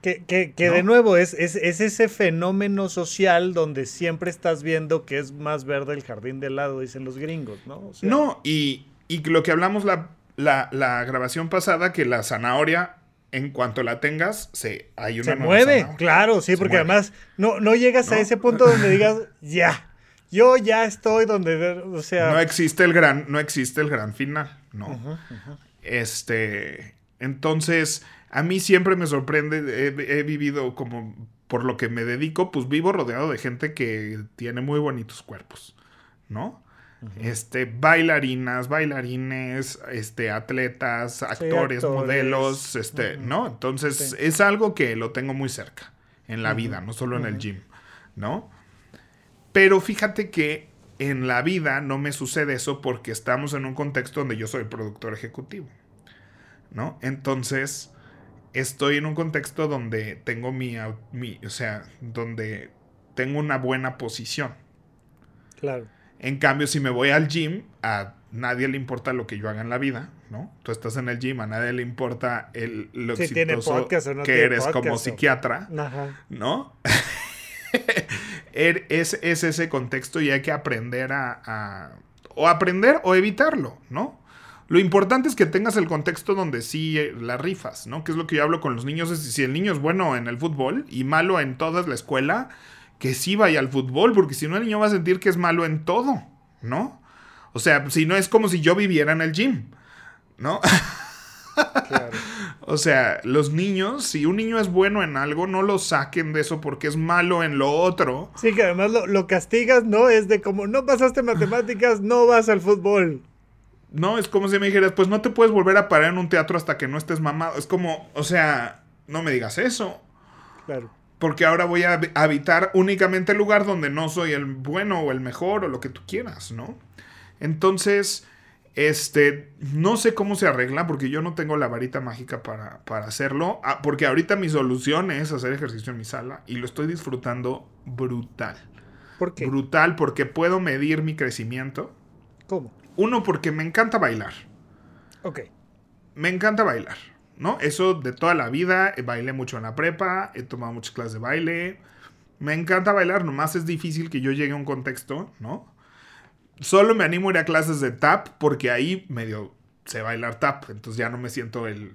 Que, que, que de nuevo es, es, ese fenómeno social donde siempre estás viendo que es más verde el jardín de lado, dicen los gringos, ¿no? no, y, y, lo que hablamos la, la, la, grabación pasada, que la zanahoria, en cuanto la tengas, se, hay una se mueve, claro, sí, porque además no, no llegas a ese punto donde digas, ya, yo ya estoy donde, o sea... No existe el gran, no existe el gran final, no. Este, entonces a mí siempre me sorprende, he, vivido como por lo que me dedico, pues vivo rodeado de gente que tiene muy bonitos cuerpos, ¿no? Este, bailarinas, bailarines, este, atletas, actores, modelos, este, ¿no? Entonces, es algo que lo tengo muy cerca en la vida, no solo en el gym, ¿no? Pero fíjate que en la vida no me sucede eso porque estamos en un contexto donde yo soy productor ejecutivo, ¿no? Entonces, estoy en un contexto donde tengo mi, o sea, donde tengo una buena posición. Claro. En cambio, si me voy al gym, a nadie le importa lo que yo haga en la vida, ¿no? Tú estás en el gym, a nadie le importa el, lo exitoso que eres como psiquiatra, ¿no? er, es, ese contexto y hay que aprender a, o aprender o evitarlo, ¿no? Lo importante es que tengas el contexto donde sí eh, la rifas, ¿no? Que es lo que yo hablo con los niños, es si el niño es bueno en el fútbol y malo en toda la escuela, que sí vaya al fútbol, porque si no el niño va a sentir que es malo en todo, ¿no? O sea, si no es como si yo viviera en el gym, ¿no? Claro. o sea, los niños, si un niño es bueno en algo, no lo saquen de eso porque es malo en lo otro. Sí, que además lo, lo castigas, ¿no? Es de como, no pasaste matemáticas, no vas al fútbol. No, es como si me dijeras, pues no te puedes volver a parar en un teatro hasta que no estés mamado. Es como, o sea, no me digas eso. Claro. Porque ahora voy a habitar únicamente el lugar donde no soy el bueno o el mejor o lo que tú quieras, ¿no? Entonces, este, no sé cómo se arregla porque yo no tengo la varita mágica para, para hacerlo. Ah, porque ahorita mi solución es hacer ejercicio en mi sala y lo estoy disfrutando brutal. ¿Por qué? Brutal porque puedo medir mi crecimiento. ¿Cómo? Uno, porque me encanta bailar. Ok. Me encanta bailar, ¿no? Eso de toda la vida. Eh, bailé mucho en la prepa, he tomado muchas clases de baile. Me encanta bailar, nomás es difícil que yo llegue a un contexto, ¿no? Solo me animo a ir a clases de tap porque ahí medio sé bailar tap, entonces ya no me siento el,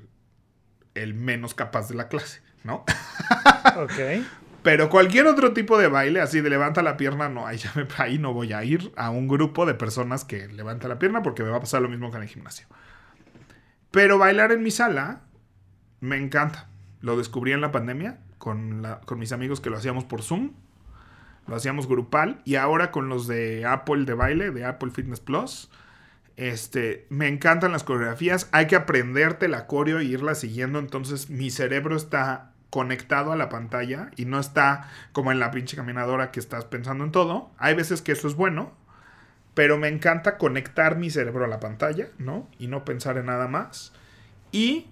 el menos capaz de la clase, ¿no? ok. Pero cualquier otro tipo de baile, así de levanta la pierna, no, ahí, ya me, ahí no voy a ir a un grupo de personas que levanta la pierna porque me va a pasar lo mismo que en el gimnasio. Pero bailar en mi sala me encanta. Lo descubrí en la pandemia con, con mis amigos que lo hacíamos por Zoom. Lo hacíamos grupal. Y ahora con los de Apple de baile, de Apple Fitness Plus. Este, me encantan las coreografías. Hay que aprenderte la coreo y irla siguiendo. Entonces mi cerebro está conectado a la pantalla y no está como en la pinche caminadora que estás pensando en todo. Hay veces que eso es bueno, pero me encanta conectar mi cerebro a la pantalla, ¿no? Y no pensar en nada más. Y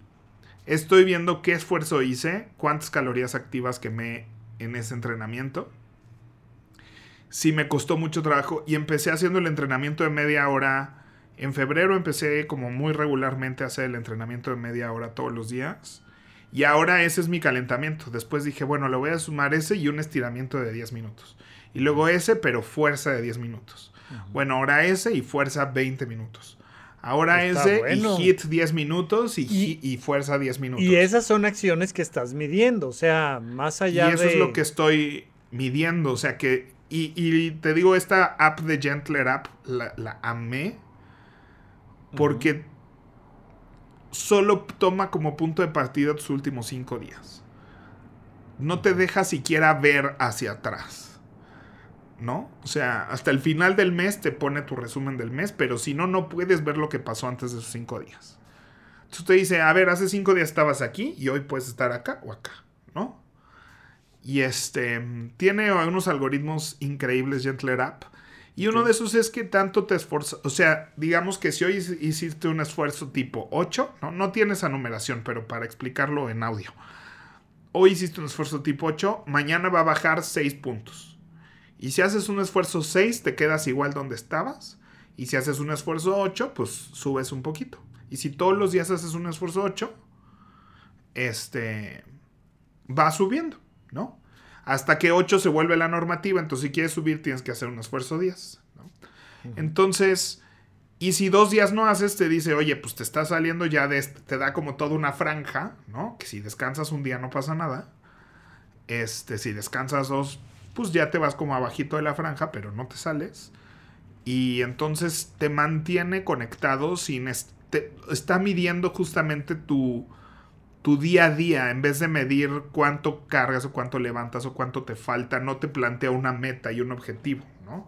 estoy viendo qué esfuerzo hice, cuántas calorías activas quemé en ese entrenamiento. Sí me costó mucho trabajo y empecé haciendo el entrenamiento de media hora. En febrero empecé como muy regularmente a hacer el entrenamiento de media hora todos los días. Y ahora ese es mi calentamiento. Después dije, bueno, le voy a sumar ese y un estiramiento de 10 minutos. Y luego ese, pero fuerza de 10 minutos. Bueno, ahora ese y fuerza 20 minutos. Ahora ese y hit 10 minutos y, y, fuerza 10 minutos. Y esas son acciones que estás midiendo, o sea, más allá de... Y eso es lo que estoy midiendo, o sea que... Y, te digo, esta app de Gentler App la, la amé porque solo toma como punto de partida tus últimos cinco días. No te deja siquiera ver hacia atrás. ¿No? O sea, hasta el final del mes te pone tu resumen del mes, pero si no, no puedes ver lo que pasó antes de esos cinco días. Entonces te dice, a ver, hace cinco días estabas aquí y hoy puedes estar acá o acá, ¿no? Y este, tiene unos algoritmos increíbles Gentler App y uno de esos es que tanto te esfuerzas, o sea, digamos que si hoy hiciste un esfuerzo tipo 8, ¿no? no tiene esa numeración, pero para explicarlo en audio. Hoy hiciste un esfuerzo tipo 8, mañana va a bajar 6 puntos. Y si haces un esfuerzo 6, te quedas igual donde estabas. Y si haces un esfuerzo 8, pues subes un poquito. Y si todos los días haces un esfuerzo 8, este va subiendo, ¿no? hasta que 8 se vuelve la normativa. Entonces, si quieres subir, tienes que hacer un esfuerzo 10. Entonces, y si dos días no haces, te dice, oye, pues te está saliendo ya de este, te da como toda una franja, ¿no? Que si descansas un día no pasa nada. Este, si descansas dos, pues ya te vas como abajito de la franja, pero no te sales. Y entonces te mantiene conectado sin... está midiendo justamente tu tu día a día, en vez de medir cuánto cargas o cuánto levantas o cuánto te falta, no te plantea una meta y un objetivo, ¿no?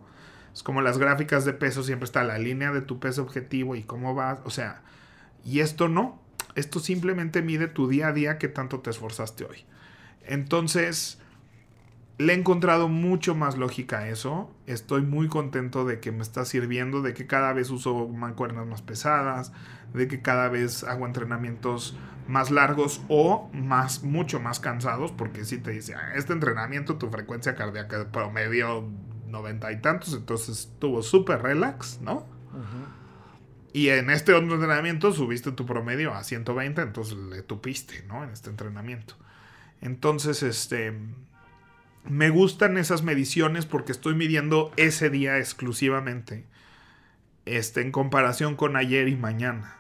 Es como las gráficas de peso, siempre está la línea de tu peso objetivo y cómo vas, o sea, y esto no, esto simplemente mide tu día a día que tanto te esforzaste hoy. Entonces, le he encontrado mucho más lógica a eso. Estoy muy contento de que me está sirviendo, de que cada vez uso mancuernas más pesadas, de que cada vez hago entrenamientos más largos o más, mucho más cansados, porque si te dice, ah, este entrenamiento tu frecuencia cardíaca promedio noventa y tantos, entonces estuvo súper relax, ¿no? Y en este otro entrenamiento subiste tu promedio a 120, entonces le tupiste, ¿no? En este entrenamiento. Entonces, este me gustan esas mediciones porque estoy midiendo ese día exclusivamente. Este, en comparación con ayer y mañana.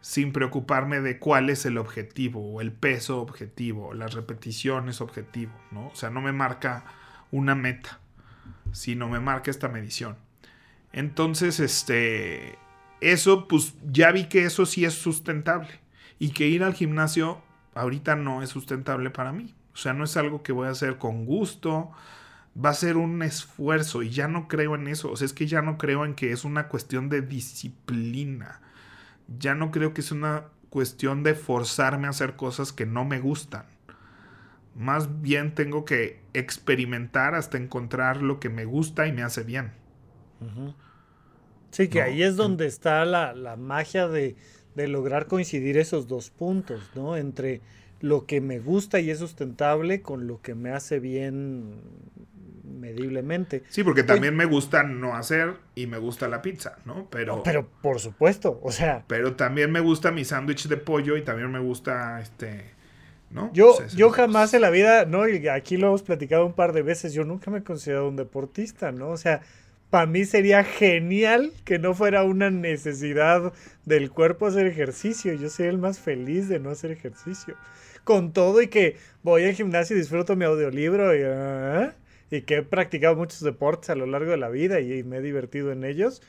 Sin preocuparme de cuál es el objetivo, o el peso objetivo, las repeticiones objetivo, ¿no? O sea, no me marca una meta, sino me marca esta medición. Entonces, este. Eso, pues ya vi que eso sí es sustentable. Y que ir al gimnasio ahorita no es sustentable para mí. O sea, no es algo que voy a hacer con gusto. Va a ser un esfuerzo y ya no creo en eso. O sea, es que ya no creo en que es una cuestión de disciplina. Ya no creo que es una cuestión de forzarme a hacer cosas que no me gustan. Más bien tengo que experimentar hasta encontrar lo que me gusta y me hace bien. Sí, que ahí es donde está la, la magia de, de, lograr coincidir esos dos puntos, ¿no? Entre lo que me gusta y es sustentable con lo que me hace bien mediblemente. Sí, porque también me gusta no hacer y me gusta la pizza, ¿no? Pero, pero por supuesto, o sea. Pero también me gusta mi sándwich de pollo y también me gusta este. ¿No? Yo, yo jamás en la vida, ¿no? Y aquí lo hemos platicado un par de veces, yo nunca me he considerado un deportista, ¿no? O sea, para mí sería genial que no fuera una necesidad del cuerpo hacer ejercicio. Yo sería el más feliz de no hacer ejercicio con todo y que voy al gimnasio y disfruto mi audiolibro y, ah, y que he practicado muchos deportes a lo largo de la vida y, me he divertido en ellos,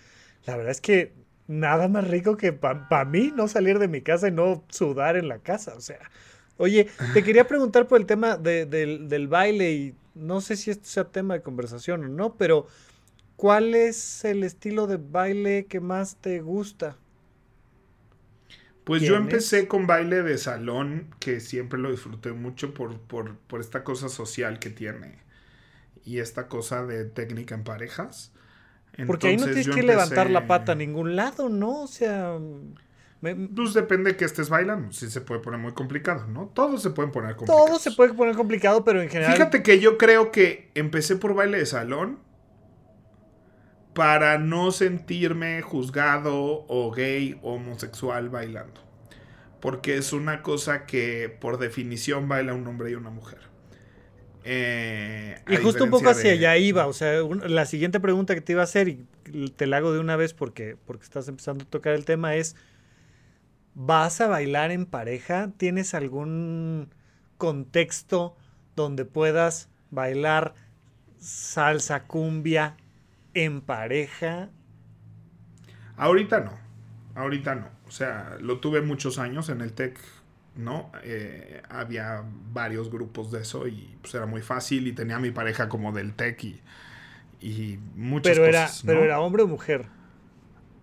la verdad es que nada más rico que para mí no salir de mi casa y no sudar en la casa. O sea, oye, te quería preguntar por el tema del, del baile y no sé si esto sea tema de conversación o no, pero ¿cuál es el estilo de baile que más te gusta? Pues yo empecé con baile de salón, que siempre lo disfruté mucho por, por, por, esta cosa social que tiene y esta cosa de técnica en parejas. Porque ahí no tienes que levantar la pata a ningún lado, ¿no? O sea... Pues depende de que estés bailando. Sí se puede poner muy complicado, ¿no? Todo se puede poner complicado. Todo se puede poner complicado, pero en general... Fíjate que yo creo que empecé por baile de salón para no sentirme juzgado o gay o homosexual bailando. Porque es una cosa que por definición baila un hombre y una mujer. Eh, y justo un poco hacia allá iba. O sea, la siguiente pregunta que te iba a hacer, y te la hago de una vez porque, porque estás empezando a tocar el tema, es, ¿vas a bailar en pareja? ¿Tienes algún contexto donde puedas bailar salsa, cumbia en pareja? Ahorita no, ahorita no. O sea, lo tuve muchos años en el TEC, ¿no? Eh, había varios grupos de eso y pues era muy fácil y tenía a mi pareja como del TEC y, y muchas pero cosas. Era, Pero era hombre o mujer.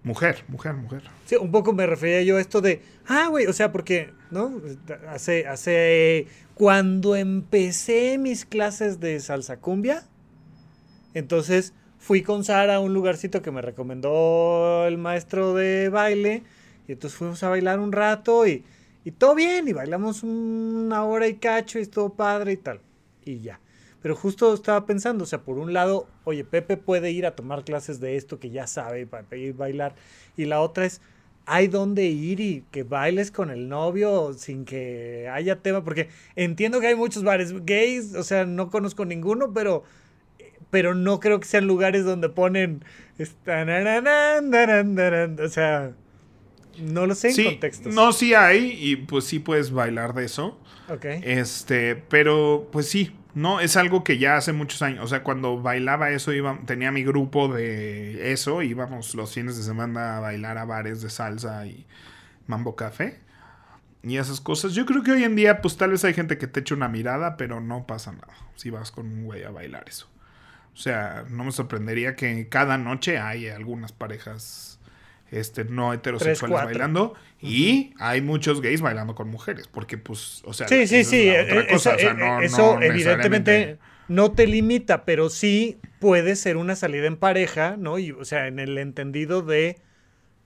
Mujer, mujer, mujer. Sí, un poco me refería yo a esto de, ah, güey, o sea, porque, ¿no? Hace, hace, cuando empecé mis clases de salsa cumbia, entonces fui con Sara a un lugarcito que me recomendó el maestro de baile. Y entonces fuimos a bailar un rato y, y todo bien. Y bailamos una hora y cacho y estuvo padre y tal. Y ya. Pero justo estaba pensando, o sea, por un lado, oye, Pepe puede ir a tomar clases de esto que ya sabe para ir a bailar. Y la otra es, hay dónde ir y que bailes con el novio sin que haya tema. Porque entiendo que hay muchos bares gays, o sea, no conozco ninguno, pero pero no creo que sean lugares donde ponen. O sea, no lo sé en contextos. No, sí hay, y pues sí puedes bailar de eso. Ok. Este, pero pues sí, no, es algo que ya hace muchos años. O sea, cuando bailaba eso, iba, tenía mi grupo de eso, íbamos los fines de semana a bailar a bares de salsa y mambo café. Y esas cosas. Yo creo que hoy en día, pues tal vez hay gente que te eche una mirada, pero no pasa nada. Si vas con un güey a bailar eso. O sea, no me sorprendería que cada noche hay algunas parejas este, no heterosexuales bailando y hay muchos gays bailando con mujeres, porque pues, o sea, sí, sí, sí, eso, evidentemente no te limita, pero sí puede ser una salida en pareja, ¿no? Y, o sea, en el entendido de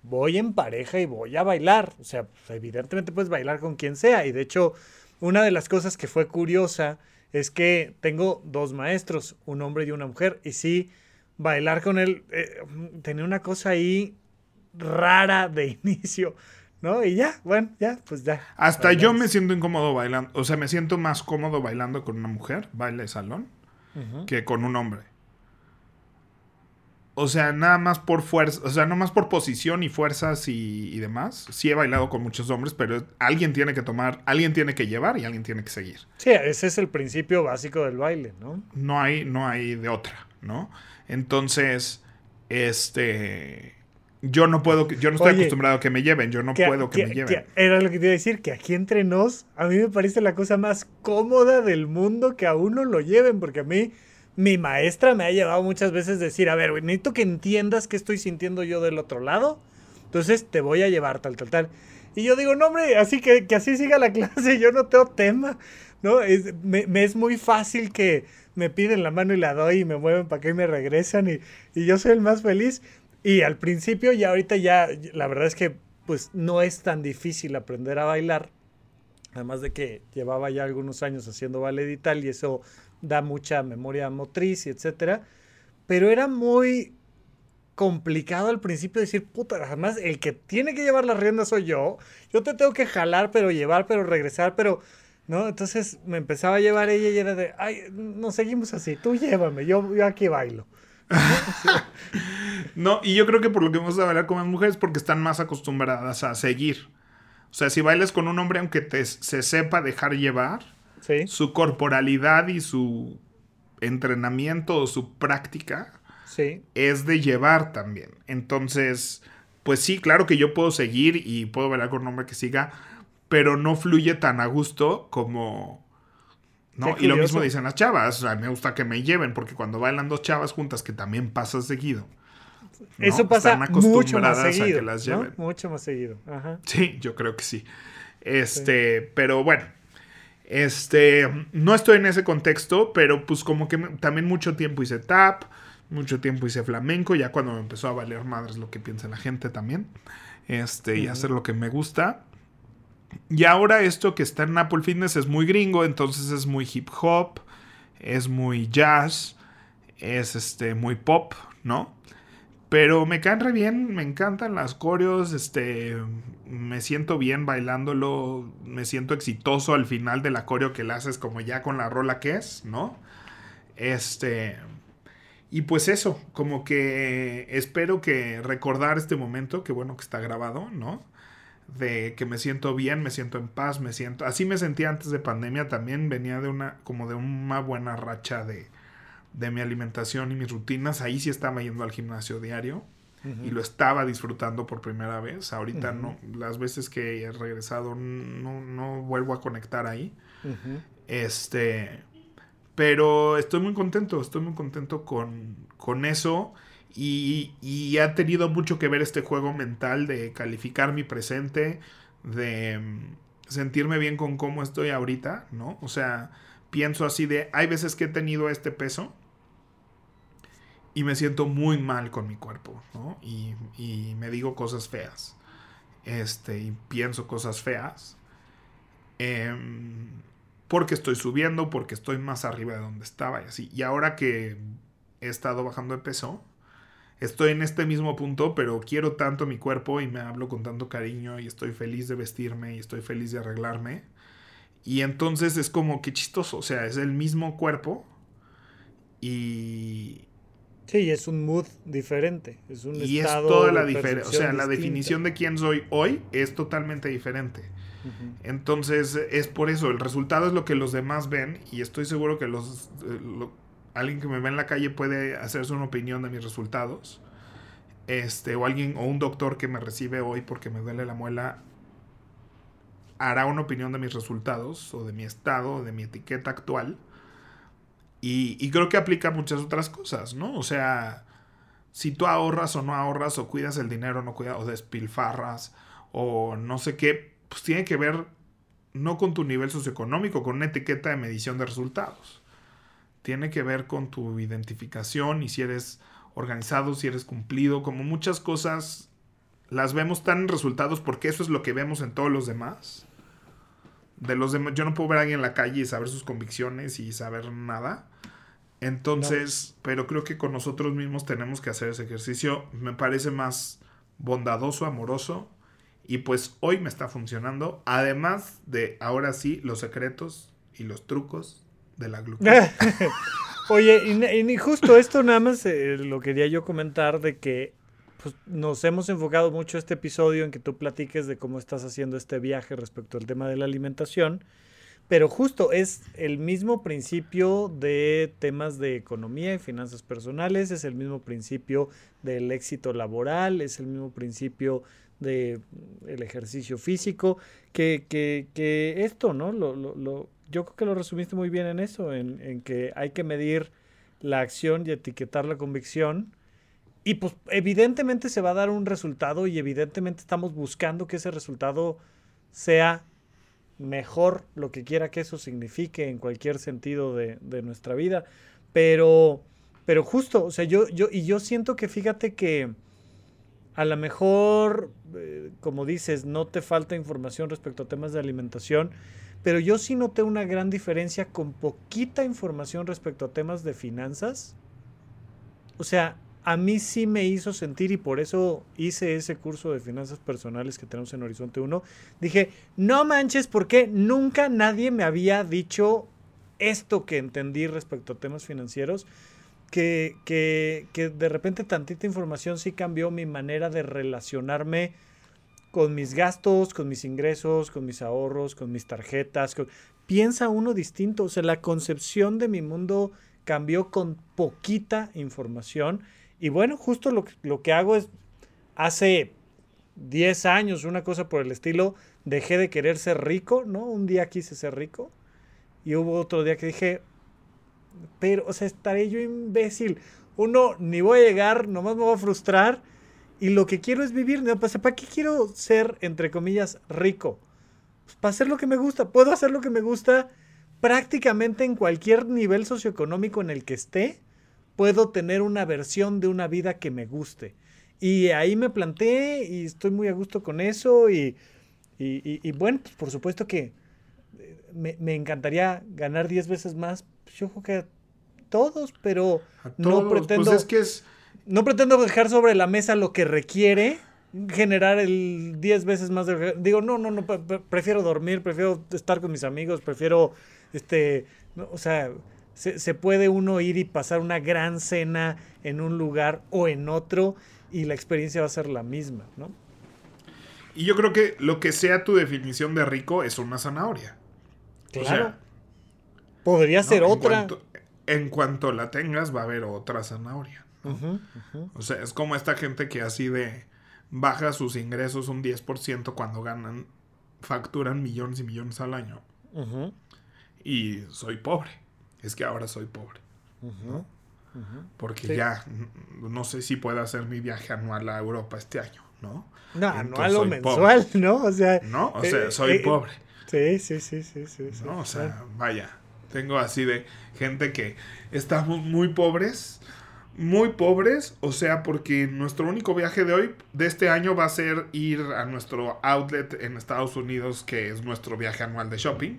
voy en pareja y voy a bailar, o sea, pues, evidentemente puedes bailar con quien sea, y de hecho, una de las cosas que fue curiosa es que tengo dos maestros, un hombre y una mujer, y sí, bailar con él eh, tenía una cosa ahí rara de inicio, ¿no? Y ya, bueno, ya, pues ya. Hasta yo me siento incómodo bailando, o sea, me siento más cómodo bailando con una mujer, baile de salón, que con un hombre. O sea, nada más por fuerza, o sea, no más por posición y fuerzas y, demás. Sí he bailado con muchos hombres, pero alguien tiene que tomar, alguien tiene que llevar y alguien tiene que seguir. Sí, ese es el principio básico del baile, ¿no? No hay, no hay de otra, ¿no? Entonces, este, yo no puedo, yo no estoy acostumbrado a que me lleven, yo no puedo que, me lleven. era lo que te iba a decir, que aquí entre nos, a mí me parece la cosa más cómoda del mundo que a uno lo lleven, porque a mí mi maestra me ha llevado muchas veces a decir, a ver, necesito que entiendas qué estoy sintiendo yo del otro lado, entonces te voy a llevar tal, tal, tal. Y yo digo, no, hombre, así que, así siga la clase, yo no tengo tema, ¿no? Es, me, es muy fácil que me piden la mano y la doy y me mueven para que me regresan y, y yo soy el más feliz. Y al principio y ahorita ya, la verdad es que pues no es tan difícil aprender a bailar. Además de que llevaba ya algunos años haciendo ballet y tal, y eso da mucha memoria motriz y etcétera. Pero era muy complicado al principio decir, puta, además el que tiene que llevar las riendas soy yo. Yo te tengo que jalar, pero llevar, pero regresar, pero... ¿No? Entonces me empezaba a llevar ella y era de, ay, nos seguimos así, tú llévame, yo, yo aquí bailo. no, y yo creo que por lo que vamos a bailar con las mujeres porque están más acostumbradas a seguir. O sea, si bailas con un hombre, aunque te, se sepa dejar llevar, su corporalidad y su entrenamiento o su práctica es de llevar también. Entonces, pues sí, claro que yo puedo seguir y puedo bailar con un hombre que siga, pero no fluye tan a gusto como... ¿no? Y lo mismo dicen las chavas, o sea, me gusta que me lleven, porque cuando bailan dos chavas juntas, que también pasa seguido. Eso pasa mucho más seguido. Mucho más seguido. Sí, yo creo que sí. Este, pero bueno, este, no estoy en ese contexto, pero pues como que también mucho tiempo hice tap, mucho tiempo hice flamenco, ya cuando me empezó a valer madres lo que piensa la gente también, este, y hacer lo que me gusta. Y ahora esto que está en Apple Fitness es muy gringo, entonces es muy hip hop, es muy jazz, es este, muy pop, ¿no? Pero me caen re bien, me encantan las coreos, este, me siento bien bailándolo, me siento exitoso al final de la coreo que le haces como ya con la rola que es, ¿no? Este, y pues eso, como que espero que recordar este momento, que bueno que está grabado, ¿no? De que me siento bien, me siento en paz, me siento, así me sentía antes de pandemia también, venía de una, como de una buena racha de de mi alimentación y mis rutinas, ahí sí estaba yendo al gimnasio diario y lo estaba disfrutando por primera vez. Ahorita no, las veces que he regresado no, no vuelvo a conectar ahí. Este, pero estoy muy contento, estoy muy contento con, con eso. Y, y, ha tenido mucho que ver este juego mental de calificar mi presente, de mm, sentirme bien con cómo estoy ahorita, ¿no? O sea, pienso así de, hay veces que he tenido este peso y me siento muy mal con mi cuerpo, ¿no? Y, me digo cosas feas, este, y pienso cosas feas, em, porque estoy subiendo, porque estoy más arriba de donde estaba y así. Y ahora que he estado bajando de peso, estoy en este mismo punto, pero quiero tanto mi cuerpo y me hablo con tanto cariño y estoy feliz de vestirme y estoy feliz de arreglarme. Y entonces es como que chistoso, o sea, es el mismo cuerpo y, Sí, es un mood diferente. Es un y es toda la diferencia. O sea, la definición de quién soy hoy es totalmente diferente. Entonces, es por eso. El resultado es lo que los demás ven. Y estoy seguro que los. Eh, alguien que me ve en la calle puede hacerse una opinión de mis resultados. Este, o alguien, o un doctor que me recibe hoy porque me duele la muela, hará una opinión de mis resultados, o de mi estado, o de mi etiqueta actual y, creo que aplica muchas otras cosas, ¿no? O sea, si tú ahorras o no ahorras, o cuidas el dinero o no cuidas, o despilfarras, o no sé qué, pues tiene que ver no con tu nivel socioeconómico, con una etiqueta de medición de resultados. Tiene que ver con tu identificación y si eres organizado, si eres cumplido, como muchas cosas las vemos tan en resultados porque eso es lo que vemos en todos los demás. De los demás, yo no puedo ver a alguien en la calle y saber sus convicciones y saber nada. Entonces, pero creo que con nosotros mismos tenemos que hacer ese ejercicio. Me parece más bondadoso, amoroso. Y pues hoy me está funcionando. Además de, ahora sí, los secretos y los trucos de la glucosa. Oye, y, justo esto nada más eh, lo quería yo comentar de que nos hemos enfocado mucho este episodio en que tú platiques de cómo estás haciendo este viaje respecto al tema de la alimentación. Pero justo es el mismo principio de temas de economía y finanzas personales, es el mismo principio del éxito laboral, es el mismo principio del el ejercicio físico, que, que, que esto, ¿no? Lo, lo, lo, yo creo que lo resumiste muy bien en eso, en, en, que hay que medir la acción y etiquetar la convicción. Y pues evidentemente se va a dar un resultado y evidentemente estamos buscando que ese resultado sea mejor lo que quiera que eso signifique en cualquier sentido de, nuestra vida. Pero, pero justo, o sea, yo, yo, y yo siento que fíjate que a lo mejor, eh, como dices, no te falta información respecto a temas de alimentación, pero yo sí noté una gran diferencia con poquita información respecto a temas de finanzas. O sea, a mí sí me hizo sentir y por eso hice ese curso de finanzas personales que tenemos en Horizonte 1. Dije, no manches, porque nunca nadie me había dicho esto que entendí respecto a temas financieros, que, que, de repente tantita información sí cambió mi manera de relacionarme con mis gastos, con mis ingresos, con mis ahorros, con mis tarjetas. Piensa uno distinto, o sea, la concepción de mi mundo cambió con poquita información y bueno, justo lo, que hago es, hace 10 años, una cosa por el estilo, dejé de querer ser rico, ¿no? Un día quise ser rico y hubo otro día que dije, pero, o sea, estaré yo imbécil. Uno, ni voy a llegar, nomás me voy a frustrar y lo que quiero es vivir. ¿no? ¿Para qué quiero ser, entre comillas, rico? Pues para hacer lo que me gusta. Puedo hacer lo que me gusta prácticamente en cualquier nivel socioeconómico en el que esté puedo tener una versión de una vida que me guste. Y ahí me planté y estoy muy a gusto con eso y, y, bueno, pues por supuesto que eh, me, encantaría ganar 10 veces más. Pues yo creo que a todos, pero no pues pretendo... que es... No pretendo dejar sobre la mesa lo que requiere generar el 10 veces más de... Digo, no, no, no, prefiero dormir, prefiero estar con mis amigos, prefiero, este, o sea, se, puede uno ir y pasar una gran cena en un lugar o en otro y la experiencia va a ser la misma, ¿no? Y yo creo que lo que sea tu definición de rico es una zanahoria. Claro. Podría ser otra. en cuanto la tengas, va a haber otra zanahoria. O sea, es como esta gente que así de baja sus ingresos un 10% cuando ganan, facturan millones y millones al año. Y soy pobre es que ahora soy pobre. Porque ya no sé si puedo hacer mi viaje anual a Europa este año, ¿no? No, anual o mensual, ¿no? O sea, no, o sea, eh, soy eh, pobre. Sí, sí, sí, sí, sí. ¿no? O sea, vaya, tengo así de gente que estamos muy pobres, muy pobres, o sea, porque nuestro único viaje de hoy, de este año, va a ser ir a nuestro outlet en Estados Unidos, que es nuestro viaje anual de shopping,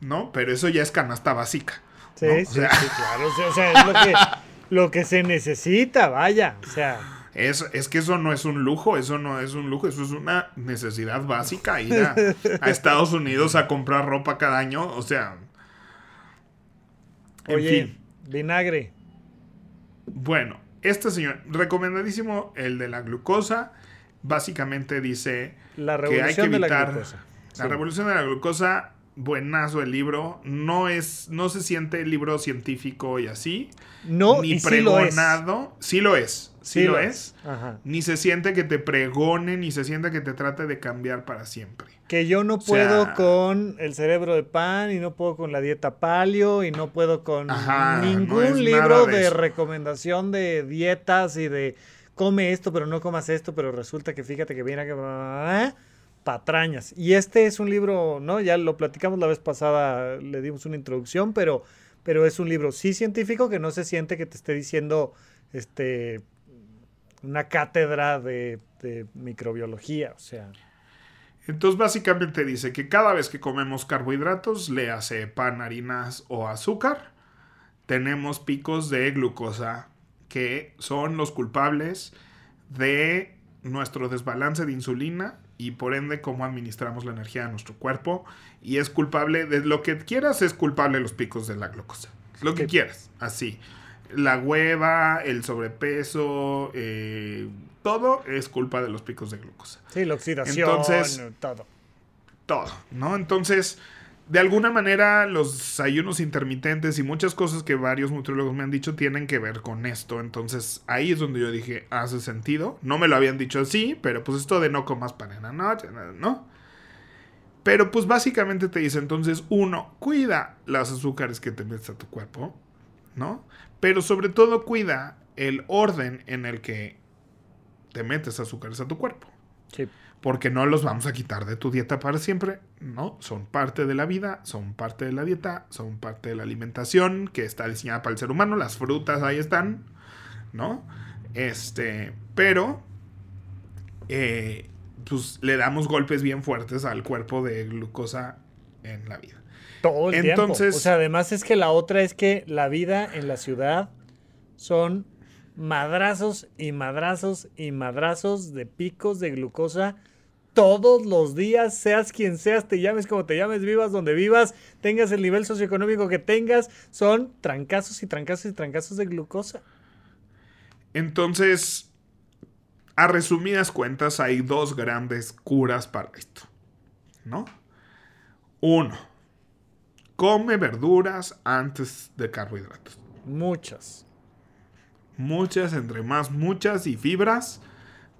¿no? Pero eso ya es canasta básica. Sí, sí, claro. O sea, es lo que, lo que se necesita, vaya. O sea. Es, es, que eso no es un lujo, eso no es un lujo, eso es una necesidad básica, ir a, Estados Unidos a comprar ropa cada año, o sea... En Oye, vinagre. Bueno, este señor, recomendadísimo el de la glucosa, básicamente dice la que hay que evitar... la glucosa. La revolución de la glucosa buenazo el libro. No es, no se siente el libro científico y así. No, ni pregonado. Sí lo es. Sí, lo, es. Ni se siente que te pregone, ni se siente que te trate de cambiar para siempre. Que yo no puedo con el cerebro de pan y no puedo con la dieta palio y no puedo con ningún libro de, recomendación de dietas y de come esto pero no comas esto, pero resulta que fíjate que viene que patrañas. Y este es un libro, ¿no? Ya lo platicamos la vez pasada, le dimos una introducción, pero, pero es un libro sí científico que no se siente que te esté diciendo este una cátedra de, microbiología, o sea. Entonces básicamente dice que cada vez que comemos carbohidratos, le hace pan, harinas o azúcar, tenemos picos de glucosa que son los culpables de nuestro desbalance de insulina y por ende cómo administramos la energía de nuestro cuerpo y es culpable de lo que quieras es culpable de los picos de la glucosa. lo que quieras, así. La hueva, el sobrepeso, eh, todo es culpa de los picos de glucosa. Sí, la oxidación, Entonces, todo. Todo, ¿no? Entonces, de alguna manera los ayunos intermitentes y muchas cosas que varios nutriólogos me han dicho tienen que ver con esto. Entonces ahí es donde yo dije, hace sentido. No me lo habían dicho así, pero pues esto de no comas pan en la noche, ¿no? Pero pues básicamente te dice entonces, uno, cuida los azúcares que te metes a tu cuerpo, ¿no? Pero sobre todo cuida el orden en el que te metes azúcares a tu cuerpo. Sí porque no los vamos a quitar de tu dieta para siempre, ¿no? Son parte de la vida, son parte de la dieta, son parte de la alimentación que está diseñada para el ser humano, las frutas ahí están, ¿no? Este, pero, eh, pues le damos golpes bien fuertes al cuerpo de glucosa en la vida. Todo el Entonces, tiempo. O sea, además es que la otra es que la vida en la ciudad son madrazos y madrazos y madrazos de picos de glucosa todos los días, seas quien seas, te llames como te llames, vivas donde vivas, tengas el nivel socioeconómico que tengas, son trancazos y trancazos y trancazos de glucosa. Entonces, a resumidas cuentas, hay dos grandes curas para esto, ¿no? Uno, come verduras antes de carbohidratos. Muchas. Muchas, entre más muchas y fibras,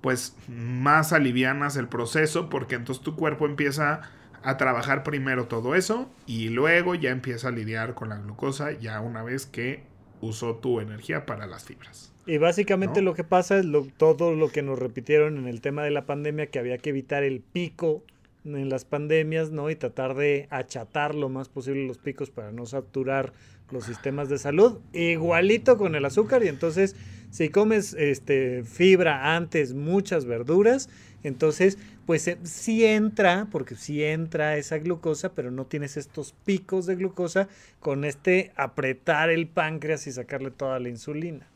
pues más alivianas el proceso porque entonces tu cuerpo empieza a trabajar primero todo eso y luego ya empieza a lidiar con la glucosa ya una vez que usó tu energía para las fibras. Y básicamente lo que pasa es lo, todo lo que nos repitieron en el tema de la pandemia, que había que evitar el pico en las pandemias, ¿no? Y tratar de achatar lo más posible los picos para no saturar los sistemas de salud. Igualito con el azúcar y entonces si comes este, fibra antes, muchas verduras, entonces pues eh, sí entra, porque sí entra esa glucosa, pero no tienes estos picos de glucosa con este apretar el páncreas y sacarle toda la insulina.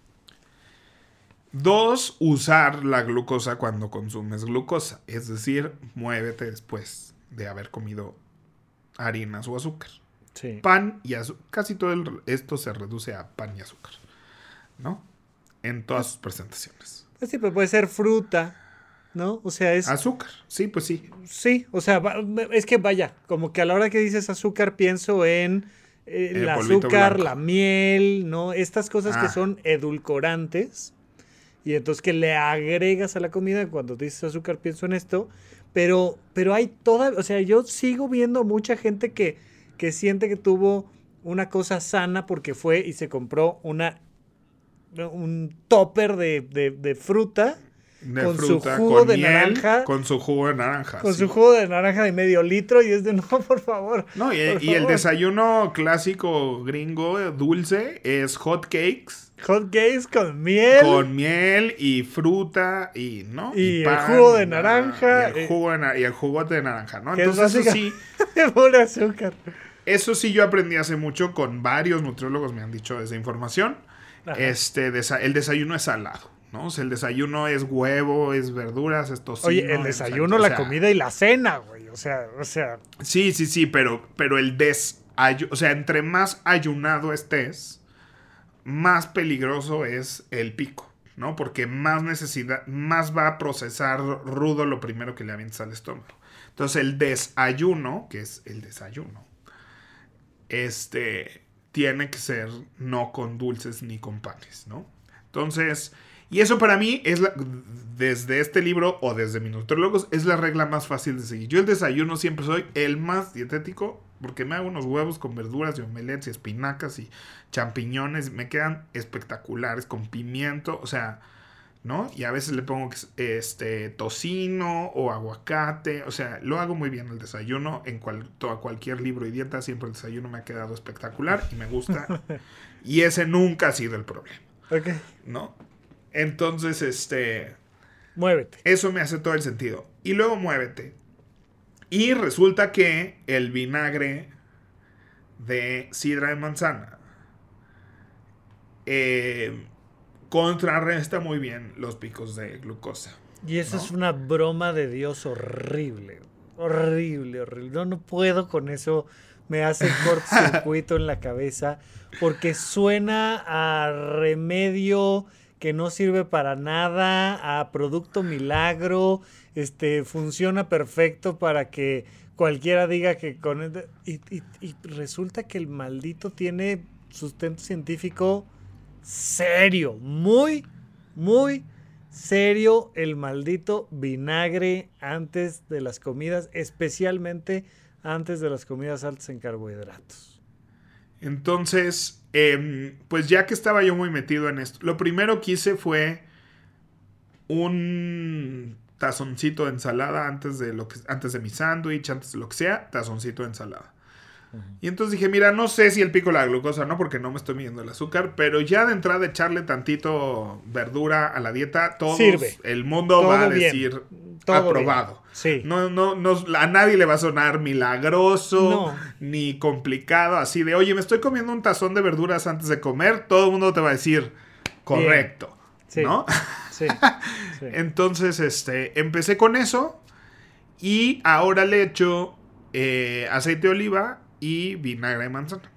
Dos, usar la glucosa cuando consumes glucosa, es decir, muévete después de haber comido harinas o azúcar. Sí. Pan y azúcar. Casi todo esto se reduce a pan y azúcar. ¿No? En todas sus presentaciones. Pues sí, pero puede ser fruta, ¿no? O sea, es... Azúcar, sí, pues sí. Sí, o sea, es que vaya, como que a la hora que dices azúcar pienso en eh, el, azúcar, la miel, ¿no? Estas cosas que ah. son edulcorantes. Y entonces que le agregas a la comida, cuando dices azúcar pienso en esto, pero, pero hay toda, o sea, yo sigo viendo mucha gente que, que siente que tuvo una cosa sana porque fue y se compró una un topper de, fruta. con su jugo de naranja. Con su jugo de naranja. Con su jugo de naranja de medio litro y es de no, por favor. No, y, el desayuno clásico gringo dulce es hot cakes. Hot cakes con miel. Con miel y fruta y, ¿no? Y, el jugo de naranja. Y el jugo de, y el jugote de naranja, ¿no? Entonces, eso sí. azúcar. Eso sí, yo aprendí hace mucho con varios nutriólogos, me han dicho esa información. Este, el desayuno es salado. ¿no? O sea, el desayuno es huevo, es verduras, es tocino. Oye, el desayuno, la comida y la cena, güey. O sea, o sea. Sí, sí, sí, pero, pero el desayuno. O sea, entre más ayunado estés, más peligroso es el pico, ¿no? Porque más necesidad, más va a procesar rudo lo primero que le avientas al estómago. Entonces, el desayuno, que es el desayuno, este tiene que ser no con dulces ni con panes, ¿no? Entonces, y eso para mí es desde este libro o desde mi nutriólogos es la regla más fácil de seguir. Yo el desayuno siempre soy el más dietético porque me hago unos huevos con verduras y omelettes y espinacas y champiñones, me quedan espectaculares con pimiento, o sea, ¿no? Y a veces le pongo este tocino o aguacate, o sea, lo hago muy bien el desayuno en cual, cualquier libro y dieta, siempre el desayuno me ha quedado espectacular y me gusta. y ese nunca ha sido el problema. Ok. ¿No? Entonces, este... Muévete. Eso me hace todo el sentido. Y luego muévete. Y resulta que el vinagre de sidra de manzana eh, contrarresta muy bien los picos de glucosa. Y eso es una broma de Dios horrible. horrible, horrible. No, no puedo con eso. Me hace cortocircuito en la cabeza porque suena a remedio que no sirve para nada, a producto milagro, este, funciona perfecto para que cualquiera diga que con... Y, y resulta que el maldito tiene sustento científico serio, muy, muy serio el maldito vinagre antes de las comidas, especialmente antes de las comidas altas en carbohidratos. Entonces, em, pues ya que estaba yo muy metido en esto, lo primero que hice fue un tazoncito de ensalada antes de lo que antes de mi sándwich, antes de lo que sea, tazoncito de ensalada. Y entonces dije, mira, no sé si el pico la glucosa no, porque no me estoy midiendo el azúcar, pero ya de entrada echarle tantito verdura a la dieta, todo el mundo va a decir aprobado. Sí. No, no, no, a nadie le va a sonar milagroso ni complicado, así de, oye, me estoy comiendo un tazón de verduras antes de comer, todo el mundo te va a decir correcto, ¿no? Sí. Entonces, este, empecé con eso y ahora le echo eh, aceite de oliva y vinagre de manzana.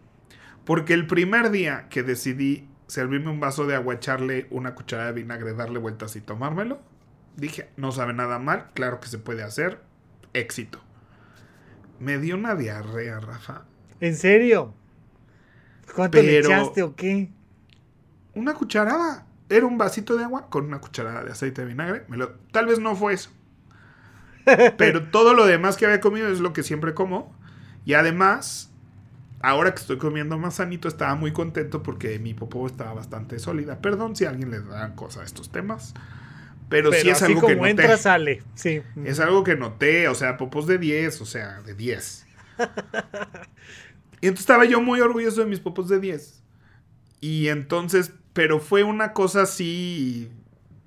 Porque el primer día que decidí servirme un vaso de agua, echarle una cucharada de vinagre, darle vueltas y tomármelo, dije, no sabe nada mal, claro que se puede hacer, éxito. Me dio una diarrea, Rafa. ¿En serio? ¿Cuánto le echaste o qué? Una cucharada. Era un vasito de agua con una cucharada de aceite de vinagre. Me lo... Tal vez no fue eso. Pero todo lo demás que había comido es lo que siempre como. Y además, ahora que estoy comiendo más sanito, estaba muy contento porque mi popó estaba bastante sólida. Perdón si a alguien le da cosa a estos temas. Pero, sí es algo que noté. entra, sale. Sí. Es algo que noté, o sea, popos de 10, o sea, de 10. y entonces estaba yo muy orgulloso de mis popos de 10. Y entonces, pero fue una cosa así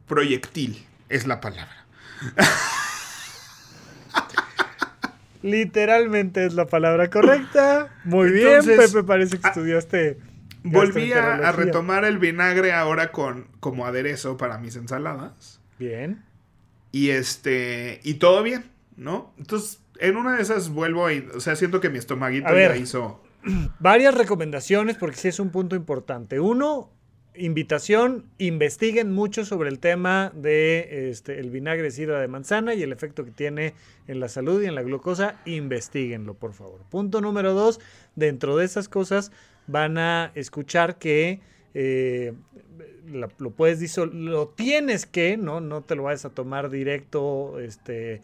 proyectil, es la palabra. Literalmente es la palabra correcta. Muy bien, Pepe, parece que ah, estudiaste. Volví a, retomar el vinagre ahora con como aderezo para mis ensaladas. Bien. Y este. Y todo bien, ¿no? Entonces, en una de esas vuelvo a. O sea, siento que mi estomaguito ya hizo. Varias recomendaciones, porque sí es un punto importante. Uno, invitación, investiguen mucho sobre el tema de este, el vinagre de sidra de manzana y el efecto que tiene en la salud y en la glucosa, investiguenlo por favor. Punto número dos, dentro de esas cosas van a escuchar que eh, lo puedes lo tienes que, ¿no? No te lo vayas a tomar directo, este,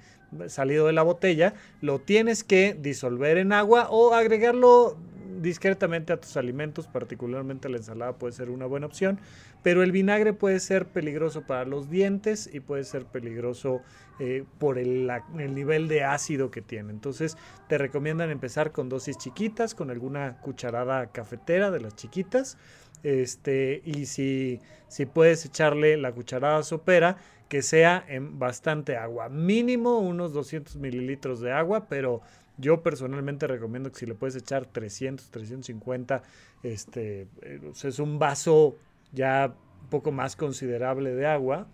salido de la botella, lo tienes que disolver en agua o agregarlo discretamente a tus alimentos, particularmente la ensalada puede ser una buena opción, pero el vinagre puede ser peligroso para los dientes y puede ser peligroso eh, por el, el, nivel de ácido que tiene. Entonces te recomiendan empezar con dosis chiquitas, con alguna cucharada cafetera de las chiquitas, este, y si, si puedes echarle la cucharada sopera, que sea en bastante agua, mínimo unos 200 mililitros de agua, pero yo personalmente recomiendo que si le puedes echar 300, 350, este, eh, es un vaso ya un poco más considerable de agua.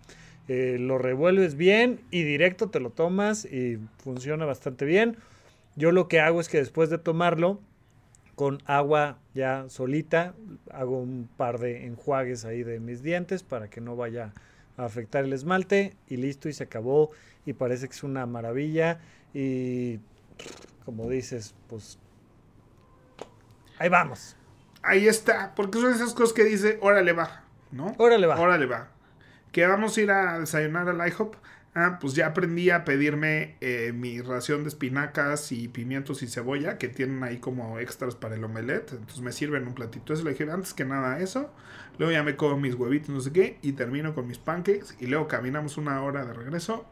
Eh, lo revuelves bien y directo te lo tomas y funciona bastante bien. Yo lo que hago es que después de tomarlo, con agua ya solita, hago un par de enjuagues ahí de mis dientes para que no vaya a afectar el esmalte y listo y se acabó y parece que es una maravilla y como dices, pues ahí vamos. Ahí está, porque son esas cosas que dice, órale va, ¿no? Órale va. Órale va. Que vamos a ir a desayunar al IHOP. Ah, pues ya aprendí a pedirme eh, mi ración de espinacas y pimientos y cebolla que tienen ahí como extras para el omelette. Entonces me sirven un platito. Eso le dije antes que nada eso. Luego ya me como mis huevitos, no sé qué. Y termino con mis pancakes. Y luego caminamos una hora de regreso.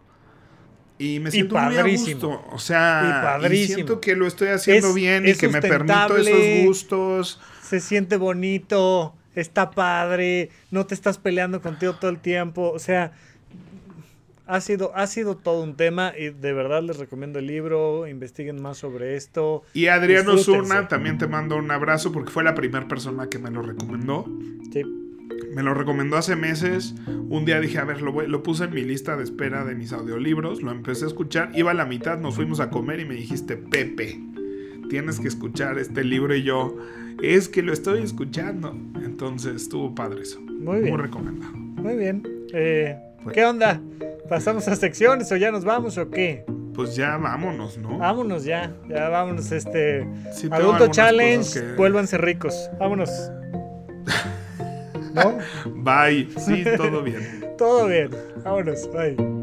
Y me siento muy a gusto. O sea, y, siento que lo estoy haciendo bien y que me permito esos gustos. Se siente bonito, está padre, no te estás peleando contigo todo el tiempo. O sea, ha sido, ha sido todo un tema y de verdad les recomiendo el libro, investiguen más sobre esto. Y Adriano Zurna, también te mando un abrazo porque fue la primera persona que me lo recomendó. Sí. Me lo recomendó hace meses. Un día dije, a ver, lo, lo, puse en mi lista de espera de mis audiolibros. Lo empecé a escuchar. Iba a la mitad, nos fuimos a comer y me dijiste, Pepe, tienes que escuchar este libro. Y yo, es que lo estoy escuchando. Entonces estuvo padre eso. Muy bien. Muy recomendado. Muy bien. Eh, ¿Qué onda? ¿Pasamos a secciones o ya nos vamos o qué? Pues ya vámonos, ¿no? Vámonos ya, ya vámonos. Este adulto challenge, vuélvanse ricos. Vámonos. ¿No? Bye. Sí, todo bien. todo bien. Vámonos. Bye.